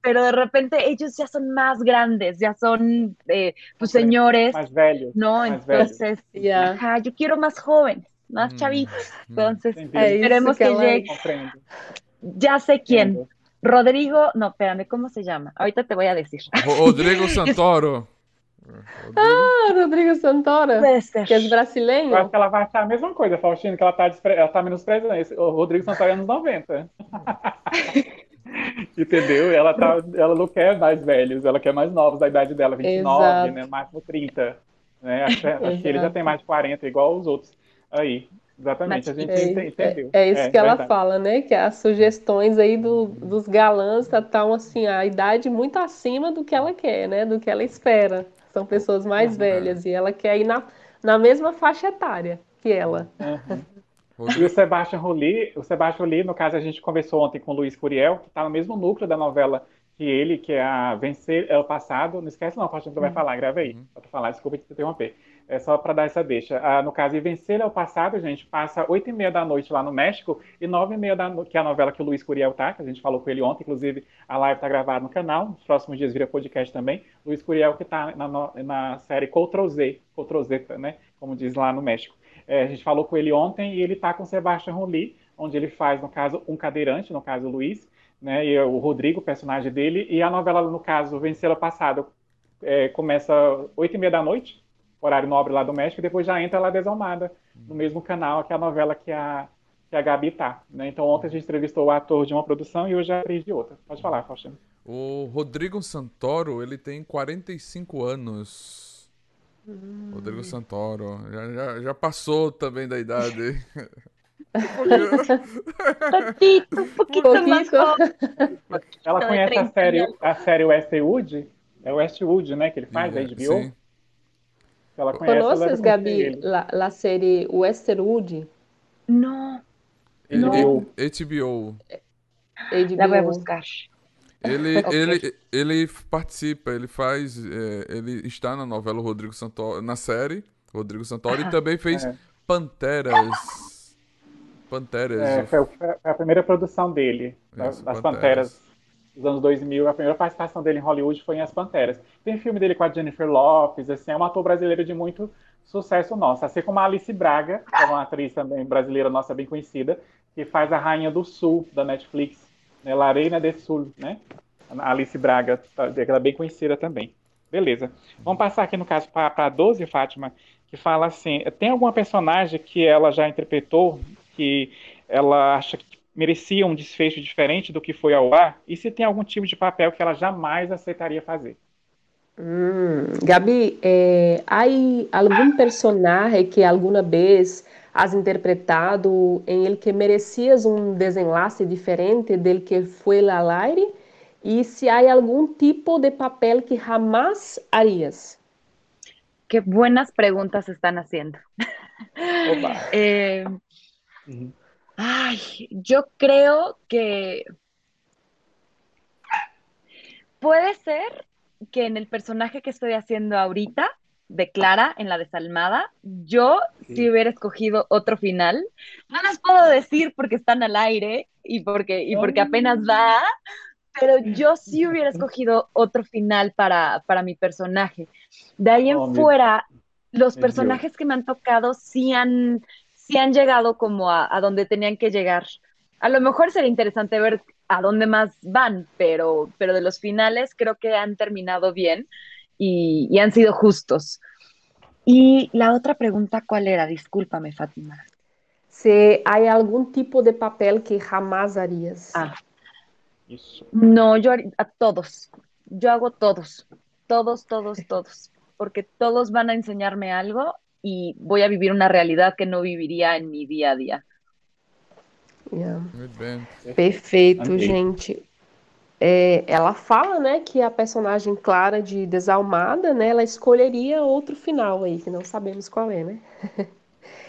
pero de repente ellos ya son más grandes, ya son eh, pues señores, más bellos, ¿no? Entonces, ya, yo quiero más jóvenes, más mm, chavitos. Mm. Entonces, esperemos que, llegue. Ya sé quién. Rodrigo, no, espérame, ¿cómo se llama? Ahorita te voy a decir. Rodrigo <laughs> Santoro. Ah, Rodrigo Santoro, que é brasileiro. Eu acho que ela vai achar a mesma coisa, Faustino, que ela tá, despre... ela tá menosprezando. O Rodrigo Santoro é anos 90. <laughs> Entendeu? Ela, tá, ela não quer mais velhos, ela quer mais novos da idade dela, 29, Exato. né? Máximo 30. Né? Acho, acho que ele já tem mais de 40, igual os outros aí. Exatamente, a gente é, entendeu. É, é isso é, que ela verdade. fala, né? Que as sugestões aí do, dos galãs estão tá, assim, a idade muito acima do que ela quer, né? Do que ela espera. São pessoas mais uhum. velhas e ela quer ir na, na mesma faixa etária que ela. Uhum. E o Sebastião Rulli, o Sebastião Rulli, no caso, a gente conversou ontem com o Luiz Curiel, que está no mesmo núcleo da novela que ele, que é a Vencer é o Passado. Não esquece não, a gente vai uhum. falar, grava aí. Uhum. Pra falar, desculpa te interromper. É só para dar essa deixa. Ah, no caso, Vencer é o Passado, gente, passa oito e meia da noite lá no México e nove e meia da noite, que é a novela que o Luiz Curiel tá, que a gente falou com ele ontem, inclusive a live tá gravada no canal, nos próximos dias vira podcast também. Luiz Curiel que tá na, na série Ctrl Z, Z, né, como diz lá no México. É, a gente falou com ele ontem e ele tá com Sebastian Rulli, onde ele faz, no caso, um cadeirante, no caso, o Luiz, né, e o Rodrigo, personagem dele, e a novela, no caso, Vencer o Passado, é, começa oito e meia da noite, horário nobre lá do México, e depois já entra lá Desalmada, no mesmo canal, que é a novela que a, que a Gabi tá. Né? Então ontem a gente entrevistou o ator de uma produção e hoje a atriz de outra. Pode falar, Faustino. O Rodrigo Santoro, ele tem 45 anos. Hum. Rodrigo Santoro. Já, já, já, passou também da idade. <laughs> Pouquinho, um pouquinho mais Ela conhece a série, a série Westwood? É Westwood, né? Que ele faz, é, a HBO? Sim. Ela conhece, ¿Conoces, Gabi, la, la série Westwood? No. HBO. HBO. HBO. La voy a buscar. Ele, <laughs> okay. ele, ele participa, ele faz, é, ele está na novela Rodrigo Santoro, na série Rodrigo Santoro e também fez é. Panteras. Panteras. É, foi, a primeira produção dele, Isso, das Panteras. Panteras dos anos 2000, a primeira participação dele em Hollywood foi em As Panteras. Tem filme dele com a Jennifer Lopez, assim, é um ator brasileiro de muito sucesso nosso. Assim como a Alice Braga, que é uma atriz também brasileira nossa bem conhecida, que faz a Rainha do Sul, da Netflix, né, La Reina del Sul, né? A Alice Braga, tá, ela é bem conhecida também. Beleza. Vamos passar aqui no caso para a 12, Fátima, que fala assim: tem alguma personagem que ela já interpretou que ela acha que merecia um desfecho diferente do que foi ao ar? E se tem algum tipo de papel que ela jamais aceitaria fazer? Hum, Gabi, eh, há algum personagem que alguma vez has interpretado em ele que merecias um desenlace diferente del que foi aire? E se há algum tipo de papel que jamás harías? Qué buenas preguntas están haciendo. <laughs> eh, uh -huh. Ay, yo creo que puede ser que en el personaje que estoy haciendo ahorita, de Clara, en la desalmada, yo sí. hubiera escogido otro final. No les puedo decir porque están al aire y porque, y porque apenas va, pero yo sí <laughs> hubiera escogido otro final para, para mi personaje. De ahí en oh, fuera, mi... los personajes que me han tocado sí han sí han llegado como a, a, donde tenían que llegar. A lo mejor sería interesante ver a dónde más van, pero, pero de los finales creo que han terminado bien y, y han sido justos. Y la otra pregunta, ¿cuál era? Discúlpame, Fátima. Si hay algún tipo de papel que jamás harías. Ah. No, yo a todos. Yo hago todos. Todos, todos, todos. Porque todos van a enseñarme algo y voy a vivir una realidad que no viviria em mi dia a dia. Yeah. Perfeito, gente. É, ela fala, né, que a personagem Clara de Desalmada, né, ela escolheria outro final aí, que não sabemos qual é, né?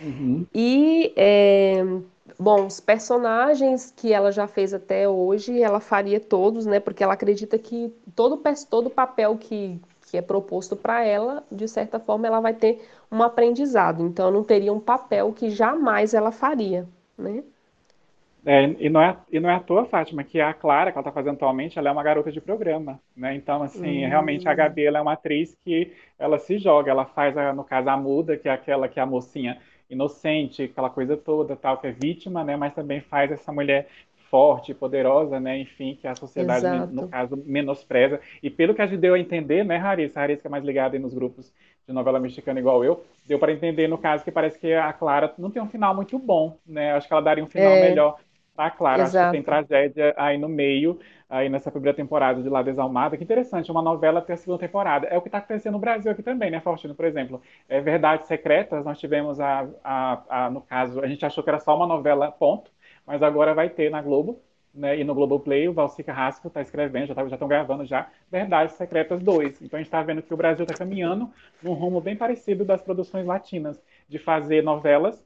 Uhum. <laughs> E, é, bom, os personagens que ela já fez até hoje, ela faria todos, né, porque ela acredita que todo, todo papel que que é proposto para ela, de certa forma, ela vai ter um aprendizado. Então, não teria um papel que jamais ela faria, né? É, e, não é, e não é à toa, Fátima, que a Clara, que ela está fazendo atualmente, ela é uma garota de programa, né? Então, assim, uhum. realmente a Gabi ela é uma atriz que ela se joga, ela faz, a, no caso, a muda, que é aquela que é a mocinha inocente, aquela coisa toda, tal, que é vítima, né? Mas também faz essa mulher forte, poderosa, né? Enfim, que a sociedade, Exato. no caso, menospreza. E pelo que a gente deu a entender, né, Larissa? A Larissa é mais ligada nos grupos de novela mexicana igual eu, deu para entender, no caso, que parece que a Clara não tem um final muito bom, né? Acho que ela daria um final é. melhor Tá claro, Exato. acho que tem tragédia aí no meio, aí nessa primeira temporada de La Desalmada. Que interessante, uma novela ter a segunda temporada. É o que está acontecendo no Brasil aqui também, né, Faustino? Por exemplo, é Verdades Secretas, nós tivemos a, a, a, no caso, a gente achou que era só uma novela, ponto, mas agora vai ter na Globo, né, e no Globoplay, o Valci Carrasco está escrevendo, já estão tá, gravando já, Verdades Secretas 2. Então a gente está vendo que o Brasil está caminhando num rumo bem parecido das produções latinas, de fazer novelas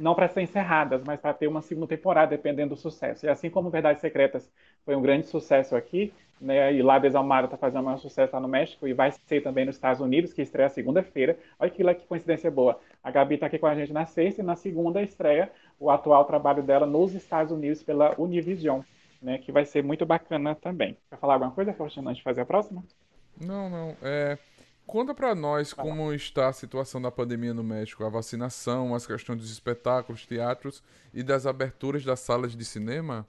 não para ser encerradas, mas para ter uma segunda temporada, dependendo do sucesso. E assim como Verdades Secretas foi um grande sucesso aqui, né, e lá Desalmada está fazendo um sucesso lá no México, e vai ser também nos Estados Unidos, que estreia segunda-feira. Olha que, que coincidência boa. A Gabi está aqui com a gente na sexta, e na segunda estreia o atual trabalho dela nos Estados Unidos pela Univision, né, que vai ser muito bacana também. Quer falar alguma coisa, Faustino, antes de fazer a próxima? Não, não. É... Conta para nós como está a situação da pandemia no México, a vacinação, as questões dos espetáculos, teatros e das aberturas das salas de cinema.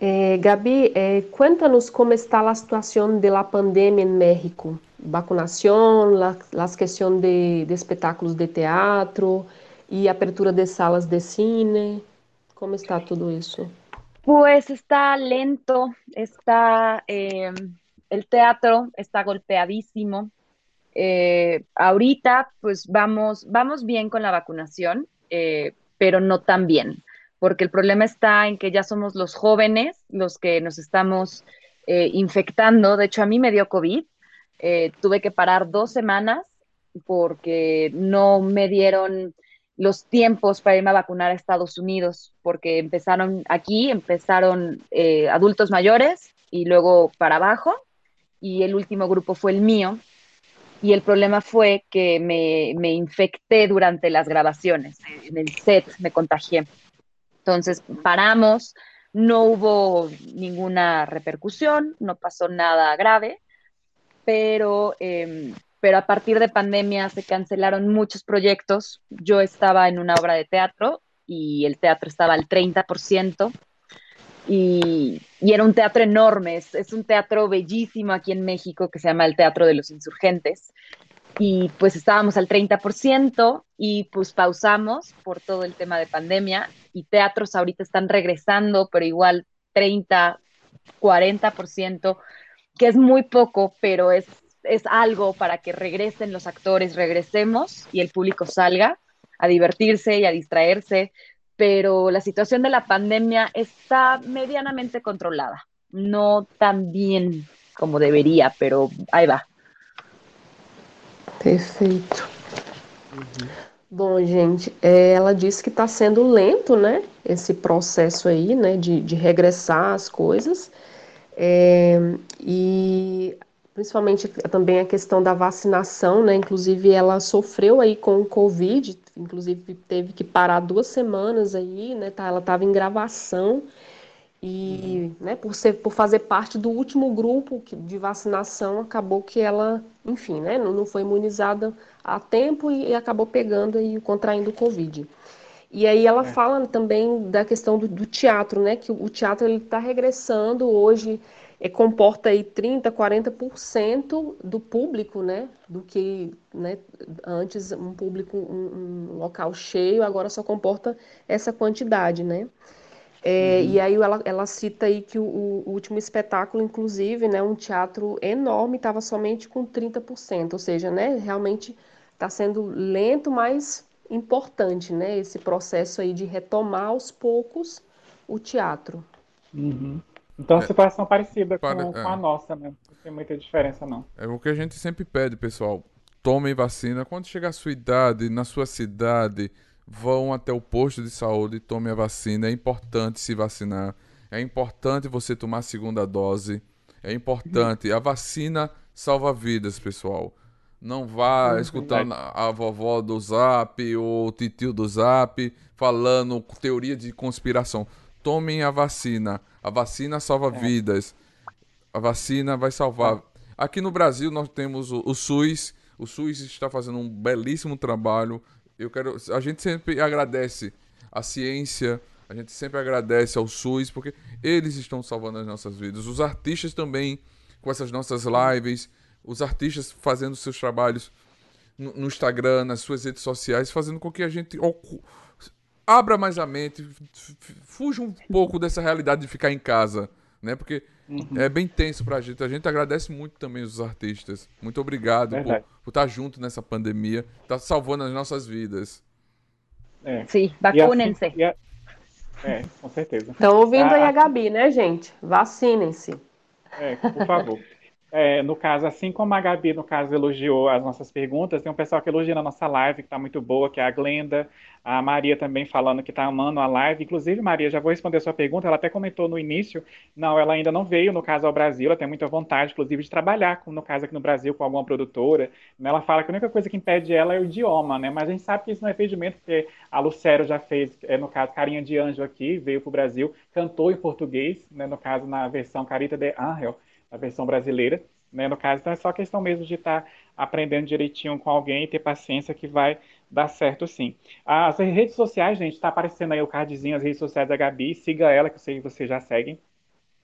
Eh, Gabi, eh, cuéntanos cómo está la situación de la pandemia en México. Vacunación, la, las cuestiones de, de, espectáculos de teatro y apertura de salas de cine. ¿Cómo está todo eso? Pues está lento, está... Eh el teatro está golpeadísimo. Eh, ahorita, pues vamos, vamos bien con la vacunación, eh, pero no tan bien, porque el problema está en que ya somos los jóvenes los que nos estamos eh, infectando. De hecho, a mí me dio COVID. tuve que parar dos semanas porque no me dieron los tiempos para irme a vacunar a Estados Unidos, porque empezaron aquí, empezaron adultos mayores y luego para abajo, y el último grupo fue el mío. Y el problema fue que me, me infecté durante las grabaciones, en el set me contagié. Entonces paramos, no hubo ninguna repercusión, no pasó nada grave, pero, em, pero a partir de pandemia se cancelaron muchos proyectos. Yo estaba en una obra de teatro y el teatro estaba al 30%, y, era un teatro enorme, es, un teatro bellísimo aquí en México que se llama el Teatro de los Insurgentes. Y pues estábamos al 30% y pues pausamos por todo el tema de pandemia y teatros ahorita están regresando, pero igual 30, 40%, que es muy poco, pero es, es algo para que regresen los actores, regresemos y el público salga a divertirse y a distraerse pero la situación de la pandemia está medianamente controlada. No tan bien como deveria, pero aí vai. Perfeito. Gente, ela disse que está sendo lento, né? Esse processo aí, né? De, de regressar as coisas. E principalmente também a questão da vacinação, né? Inclusive, ela sofreu aí com o Covid, inclusive teve que parar duas semanas aí, né? Tá, ela estava em gravação e, uhum. né, por ser, por fazer parte do último grupo de vacinação, acabou que ela, enfim, né, não, não foi imunizada a tempo e, e acabou pegando e contraindo o Covid. E aí ela é. fala também da questão do, do, teatro, né, que o teatro ele está regressando hoje é, comporta aí 30, 40% do público, né, do que né, antes um público, um, um, local cheio, agora só comporta essa quantidade, né. É, uhum. E aí ela, ela cita aí que o, o, último espetáculo, inclusive, né, um teatro enorme, estava somente com 30%, ou seja, né, realmente está sendo lento, mas importante, né, esse processo aí de retomar aos poucos o teatro. Uhum. Então, é, situação parecida para, com, é. com, a nossa, né? Não tem muita diferença, não. É o que a gente sempre pede, pessoal. Tomem vacina. Quando chegar a sua idade, na sua cidade, vão até o posto de saúde e tomem a vacina. É importante se vacinar. É importante você tomar a segunda dose. É importante. A vacina salva vidas, pessoal. Não vá uhum, escutando a vovó do Zap ou o titio do Zap falando teoria de conspiração. Tomem a vacina. A vacina salva é. vidas. A vacina vai salvar. Aqui no Brasil nós temos o, o, SUS. O SUS está fazendo um belíssimo trabalho. Eu quero, a gente sempre agradece a ciência, a gente sempre agradece ao SUS porque eles estão salvando as nossas vidas. Os artistas também com essas nossas lives, os artistas fazendo seus trabalhos no, no Instagram, nas suas redes sociais, fazendo com que a gente abra mais a mente, fuja um pouco dessa realidade de ficar em casa, né? Porque uhum. é bem tenso pra gente. A gente agradece muito também os artistas. Muito obrigado por, por, estar junto nessa pandemia, tá salvando as nossas vidas. É. Sim, vacunem-se. Assim, é, com certeza. Estão ouvindo ah, aí a Gabi, né, gente? Vacinem-se. É, por favor. <laughs> É, no caso, assim como a Gabi, no caso, elogiou as nossas perguntas, tem um pessoal que elogia na nossa live, que está muito boa, que é a Glenda, a Maria também falando que está amando a live. Inclusive, Maria, já vou responder a sua pergunta, ela até comentou no início, não, ela ainda não veio, no caso, ao Brasil, ela tem muita vontade, inclusive, de trabalhar, no caso, aqui no Brasil, com alguma produtora. Ela fala que a única coisa que impede ela é o idioma, né? Mas a gente sabe que isso não é impedimento, porque a Lucero já fez, é, no caso, Carinha de Anjo aqui, veio para o Brasil, cantou em português, né? no caso, na versão Carita de Angel, a versão brasileira, né? No caso, então é só questão mesmo de estar tá aprendendo direitinho com alguém e ter paciência que vai dar certo sim. As redes sociais, gente, está aparecendo aí o cardzinho, as redes sociais da Gabi, siga ela, que eu sei que vocês já seguem.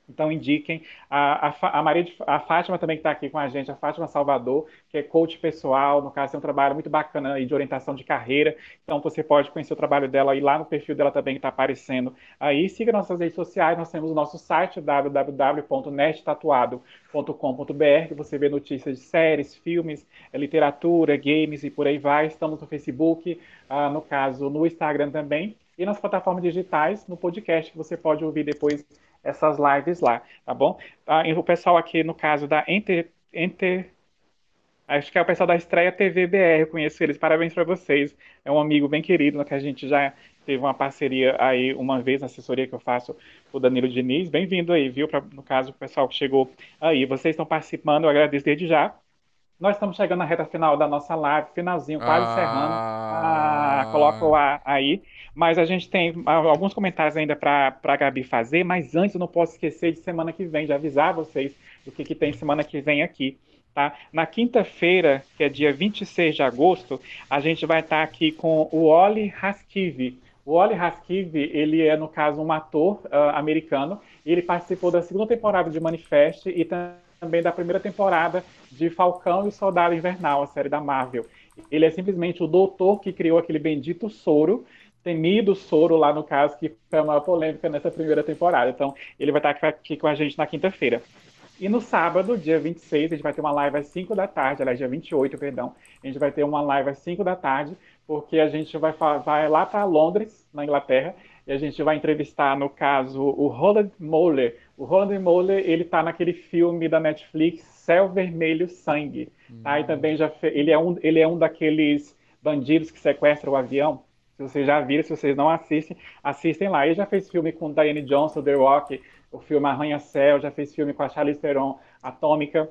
Então indiquem a, a, a, Maria de, a Fátima também que está aqui com a gente, a Fátima Salvador, que é coach pessoal, no caso tem um trabalho muito bacana aí de orientação de carreira. Então você pode conhecer o trabalho dela aí lá no perfil dela também que está aparecendo aí. Siga nossas redes sociais, nós temos o nosso site www.nesttatuado.com.br, que você vê notícias de séries, filmes, é, literatura, games e por aí vai. Estamos no Facebook, ah, no caso no Instagram também e nas plataformas digitais, no podcast que você pode ouvir depois essas lives lá, tá bom? Ah, o pessoal aqui, no caso da Enter, Enter Acho que é o pessoal da Estreia TV BR, conheço eles, parabéns para vocês. É um amigo bem querido, que a gente já teve uma parceria aí uma vez na assessoria que eu faço, o Danilo Diniz. Bem-vindo aí, viu? Pra, no caso, o pessoal que chegou aí. Vocês estão participando, eu agradeço desde já. Nós estamos chegando na reta final da nossa live, finalzinho, quase ah... encerrando. Ah, coloca o aí. Mas a gente tem alguns comentários ainda para a Gabi fazer, mas antes eu não posso esquecer de semana que vem, de avisar vocês do que, que tem semana que vem aqui. Tá? Na quinta-feira, que é dia 26 de agosto, a gente vai estar tá aqui com o Oli Haskivi. O Oli Haskivi, ele é, no caso, um ator uh, americano, e ele participou da segunda temporada de Manifest e também da primeira temporada de Falcão e Soldado Invernal, a série da Marvel. Ele é simplesmente o doutor que criou aquele bendito soro temido soro lá no caso, que foi uma polêmica nessa primeira temporada. Então, ele vai estar aqui com a gente na quinta-feira. E no sábado, dia 26, a gente vai ter uma live às 5 da tarde, aliás, dia 28, perdão. A gente vai ter uma live às 5 da tarde, porque a gente vai, vai lá para Londres, na Inglaterra, e a gente vai entrevistar, no caso, o Roland Moller. O Roland Moller, ele está naquele filme da Netflix, Céu Vermelho Sangue. Hum. também já ele, é um, ele é um daqueles bandidos que sequestram o avião. Se vocês já viram, se vocês não assistem, assistem lá. Ele já fez filme com Diane Johnson, The Rock, o filme Arranha-Céu, já fez filme com a Charlize Theron, Atômica.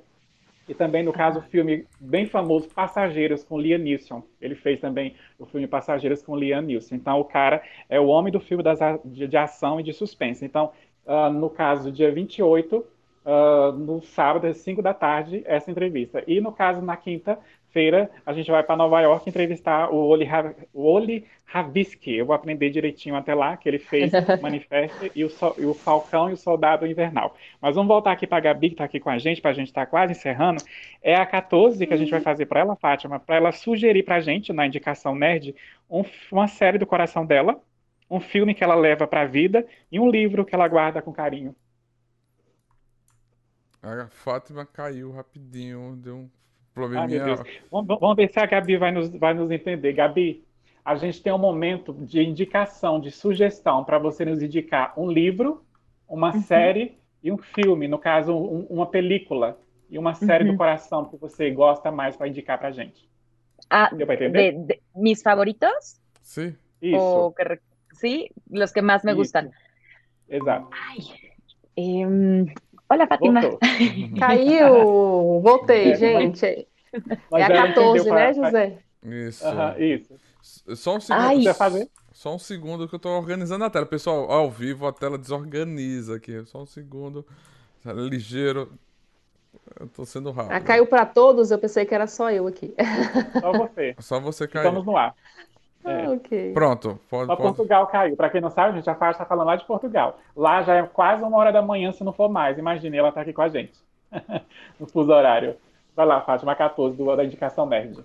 E também, no caso, o filme bem famoso, Passageiros, com Liam Neeson. Ele fez também o filme Passageiros com Liam Neeson. Então, o cara é o homem do filme das, de, de ação e de suspense. Então, uh, no caso, dia 28, uh, no sábado, às 5 da tarde, essa entrevista. E, no caso, na quinta, feira a gente vai para Nova York entrevistar o Oli, o Oli Ravisky. Eu vou aprender direitinho até lá, que ele fez <laughs> Manifesto e o, e o Falcão e o Soldado Invernal. Mas vamos voltar aqui para a Gabi, que está aqui com a gente, para a gente estar tá quase encerrando. É a 14 que a gente vai fazer para ela, Fátima, para ela sugerir para a gente, na indicação nerd, um, uma série do coração dela, um filme que ela leva para a vida e um livro que ela guarda com carinho. A Fátima caiu rapidinho, deu um Probleminha. Vamos, vamos, ver se a Gabi vai nos, vai nos entender. Gabi, a gente tem um momento de indicação, de sugestão, para você nos indicar um livro, uma uhum. série e um filme, no caso, um, uma película e uma série uhum. do coração que você gosta mais para indicar para gente. Ah, Deu para entender? De, de, mis favoritos? Sim. Isso. O que, sí, los que más me Isso. gustan. Exato. Ai, eh, Olha, Fátima. <laughs> Caiu! Voltei, é, gente. Mas é a 14, né, José? Isso. isso. Só um segundo. fazer? Só um segundo que eu tô organizando a tela. Pessoal, ao vivo a tela desorganiza aqui. Só um segundo. Ligeiro. Eu tô sendo rápido. Ah, caiu para todos, eu pensei que era só eu aqui. Só você. Só você caiu. Estamos no ar. É. ok. Pronto. Pode, pode... Portugal caiu. Para quem não sabe, a gente já está falando lá de Portugal. Lá já é quase uma hora da manhã, se não for mais. Imagine, ela está aqui com a gente. <laughs> no fuso horário. Vai lá, Fátima, 14, do, da indicação nerd.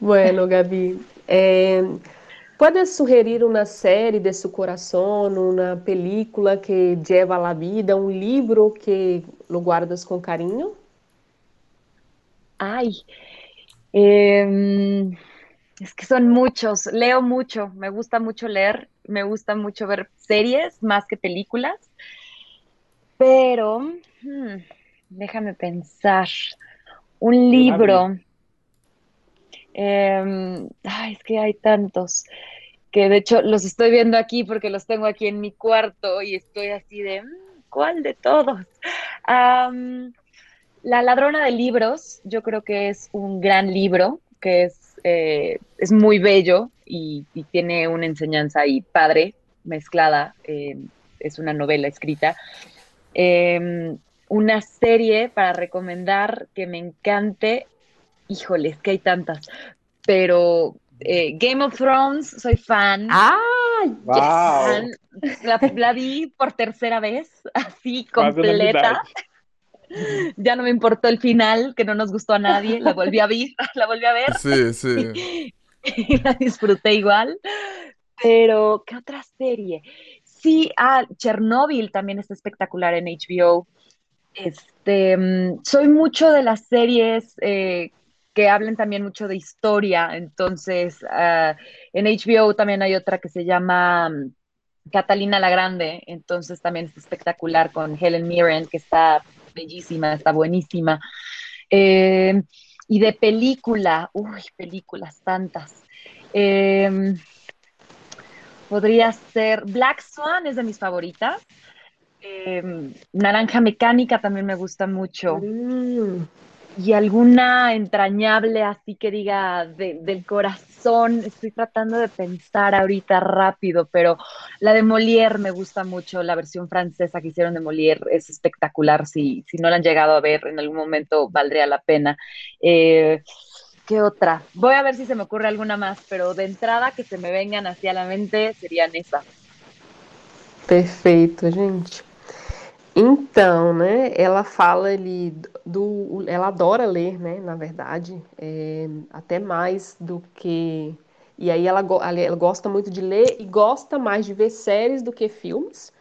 Bueno, Gabi. É... Puedes sugerir uma série de seu coração, uma película que lleva a la vida, um livro que lo guardas com carinho? Ay, eh, es que son muchos, leo mucho, me gusta mucho leer, me gusta mucho ver series más que películas, pero hmm, déjame pensar, un libro. Eh, ay, es que hay tantos que de hecho los estoy viendo aquí porque los tengo aquí en mi cuarto y estoy así de, mm, ¿cuál de todos? Um, la ladrona de libros, yo creo que es un gran libro, que es, eh, es muy bello y, y, tiene una enseñanza ahí padre, mezclada, eh, es una novela escrita. Eh, una serie para recomendar que me encante, híjoles, que hay tantas, pero eh, Game of Thrones, soy fan. ¡Ah! Wow. Yes. La, la, vi por tercera vez, así completa. <laughs> Ya no me importó el final, que no nos gustó a nadie, la volví a ver, <laughs> la volví a ver. Sí, sí. <laughs> Y la disfruté igual. Pero, ¿qué otra serie? Sí, ah, Chernobyl también está espectacular en HBO. Este, soy mucho de las series eh, que hablen también mucho de historia. Entonces, uh, en HBO también hay otra que se llama um, Catalina la Grande, entonces también es espectacular con Helen Mirren, que está bellísima, está buenísima. Eh, y de película, uy, películas tantas. Eh, podría ser Black Swan, es de mis favoritas. Eh, Naranja Mecánica también me gusta mucho. Mm. Y alguna entrañable así que diga de, del corazón, estoy tratando de pensar ahorita rápido, pero la de Molière me gusta mucho, la versión francesa que hicieron de Molière es espectacular, si, si no la han llegado a ver en algún momento valdría la pena. Eh, ¿Qué otra? Voy a ver si se me ocurre alguna más, pero de entrada que se me vengan hacia la mente serían esas. Perfeito, gente. Então, né, ela fala ali do, ela adora ler, né, na verdade, é, até mais do que, e aí ela, ela gosta muito de ler e gosta mais de ver séries do que filmes.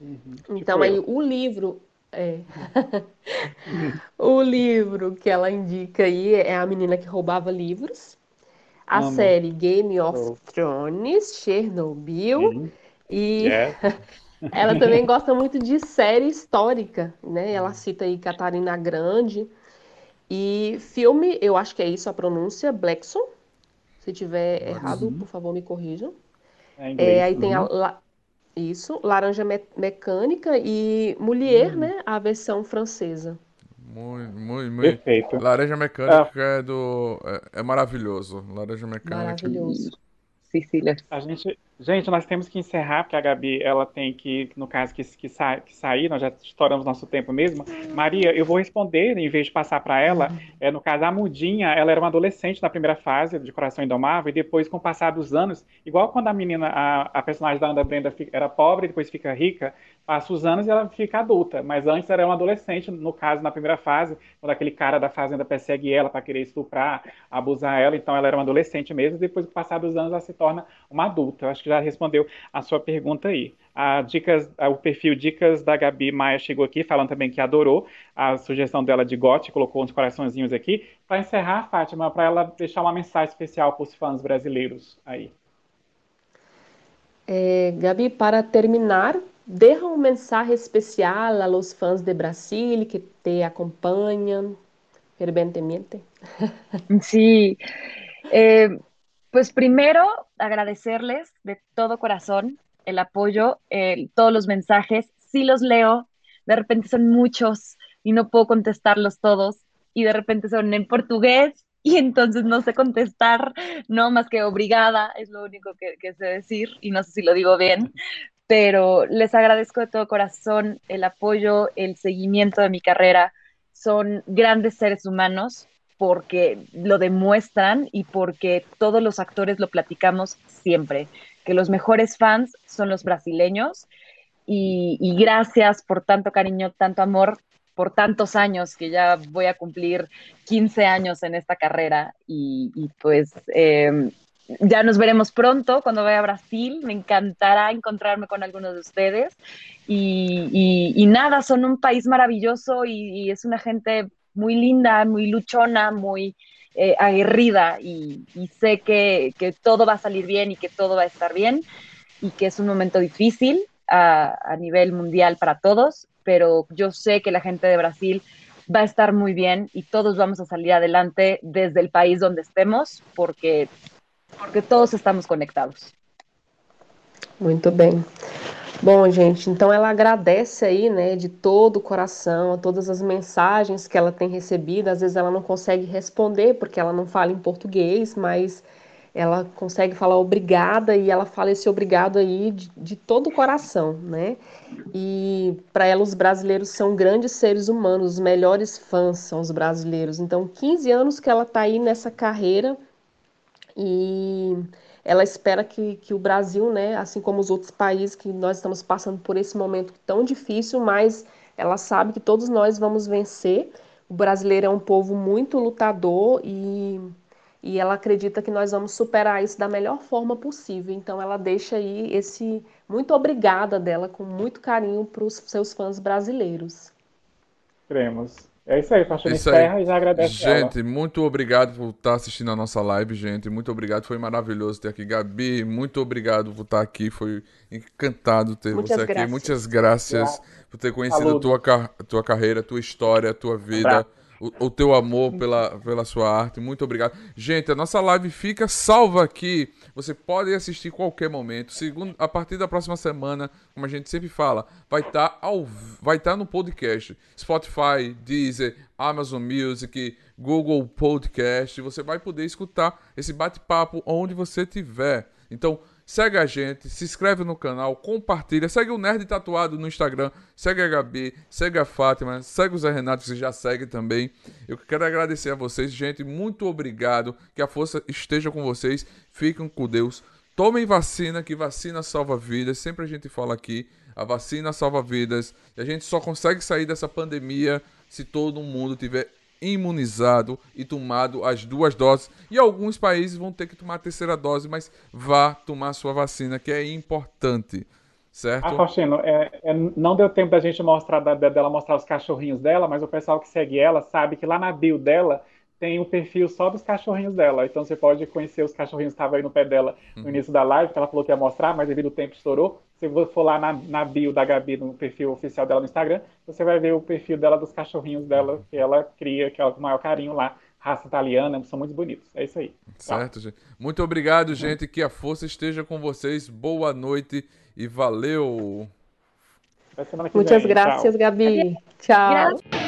Uhum. Então aí o livro, é, <laughs> o livro que ela indica aí é a menina que roubava livros, a Amo. série Game of Oh. Thrones, Chernobyl Uhum. e Yeah. <laughs> ela também gosta muito de série histórica, né? Ela cita aí Catarina Grande. E filme, eu acho que é isso a pronúncia, Blackson. Se tiver errado, por favor, me corrijam. É inglês. É, aí tem a, Uhum. la- isso, Laranja Me- Mecânica e Molière, Uhum. né? A versão francesa. Muito, muito, muito. Perfeito. Laranja Mecânica é do. É, é maravilhoso. Laranja Mecânica. Maravilhoso. Cecilia. A gente, gente, nós temos que encerrar, porque a Gabi, ela tem que, no caso, que, que, sa- que sair, nós já estouramos nosso tempo mesmo. Maria, eu vou responder, em vez de passar para ela, é, no caso, a Mudinha, ela era uma adolescente na primeira fase de Coração Indomável, e depois, com o passar dos anos, igual quando a menina, a, a personagem da Ana Brenda fi- era pobre, e depois fica rica, passa os anos e ela fica adulta, mas antes era uma adolescente, no caso, na primeira fase, quando aquele cara da fazenda persegue ela para querer estuprar, abusar ela, então ela era uma adolescente mesmo, e depois, com o passar dos anos, ela se torna uma adulta. Eu acho que já respondeu a sua pergunta aí. A dicas, a- o perfil Dicas da Gabi Maia chegou aqui, falando também que adorou a sugestão dela de gote, colocou uns coraçõezinhos aqui. Para encerrar, Fátima, para ela deixar uma mensagem especial para os fãs brasileiros aí. É, Gabi, para terminar, deja um mensagem especial a los fãs de Brasil que te acompanham ferventemente. <laughs> Sí, eh, pues primero agradecerles de todo corazón el apoyo, todos los mensajes. Sí los leo, de repente son muchos y no puedo contestarlos todos y de repente son en portugués y entonces no sé contestar, no más que obrigada, es lo único que, que sé decir y no sé si lo digo bien, pero les agradezco de todo corazón el apoyo, el seguimiento de mi carrera. Son grandes seres humanos porque lo demuestran y porque todos los actores lo platicamos siempre, que los mejores fans son los brasileños y, y gracias por tanto cariño, tanto amor, por tantos años que ya voy a cumplir 15 años en esta carrera y, y pues eh, ya nos veremos pronto cuando vaya a Brasil. Me encantará encontrarme con algunos de ustedes. Y, nada, son un país maravilloso y, es una gente muy linda, muy luchona, muy eh, aguerrida y, sé que, todo va a salir bien y que todo va a estar bien y que es un momento difícil a, nivel mundial para todos, pero yo sé que la gente de Brasil va a estar muy bien y todos vamos a salir adelante desde el país donde estemos porque porque todos estamos conectados. Muito bem. Bom, gente, então ela agradece aí, né, de todo o coração, a todas as mensagens que ela tem recebido. Às vezes ela não consegue responder porque ela não fala em português, mas ela consegue falar obrigada e ela fala esse obrigado aí de, de todo o coração, né? E para ela os brasileiros são grandes seres humanos, os melhores fãs são os brasileiros. Então, 15 anos que ela está aí nessa carreira e ela espera que, que o Brasil, né, assim como os outros países que nós estamos passando por esse momento tão difícil, mas ela sabe que todos nós vamos vencer. O brasileiro é um povo muito lutador e, e ela acredita que nós vamos superar isso da melhor forma possível. Então ela deixa aí esse muito obrigada dela com muito carinho para os seus fãs brasileiros. Cremos. É isso aí, Pastor encerra e já agradece. Gente, ela. muito obrigado por estar assistindo a nossa live, gente. Muito obrigado, foi maravilhoso ter aqui. Gabi, muito obrigado por estar aqui. Foi encantado ter Muitas você aqui. Muitas graças por ter conhecido a tua, tua carreira, tua história, tua vida o, o teu amor pela, pela sua arte. Muito obrigado. Gente, a nossa live fica salva aqui. Você pode assistir qualquer momento. Segundo, a partir da próxima semana, como a gente sempre fala, vai estar tá ao, vai estar tá no podcast. Spotify, Deezer, Amazon Music, Google Podcast. Você vai poder escutar esse bate-papo onde você estiver. Então, Segue a gente, se inscreve no canal, compartilha, segue o Nerd Tatuado no Instagram, segue a Gabi, segue a Fátima, segue o Zé Renato, que já segue também. Eu quero agradecer a vocês, gente, muito obrigado, que a força esteja com vocês, fiquem com Deus. Tomem vacina, que vacina salva vidas, sempre a gente fala aqui, a vacina salva vidas, e a gente só consegue sair dessa pandemia se todo mundo tiver imunizado e tomado as duas doses. E alguns países vão ter que tomar a terceira dose, mas vá tomar sua vacina, que é importante. Certo? Ah, Faustino, é, é, não deu tempo da gente mostrar da, dela mostrar os cachorrinhos dela, mas o pessoal que segue ela sabe que lá na bio dela tem o perfil só dos cachorrinhos dela. Então você pode conhecer os cachorrinhos que estavam aí no pé dela no uhum. início da live, que ela falou que ia mostrar, mas devido ao tempo estourou. Se você for lá na, na bio da Gabi, no perfil oficial dela no Instagram, você vai ver o perfil dela dos cachorrinhos dela, que ela cria, que é o maior carinho lá. Raça italiana, são muito bonitos. É isso aí. Certo, gente. Muito obrigado, gente. Que a força esteja com vocês. Boa noite e valeu. Muitas graças, Gabi. Tchau.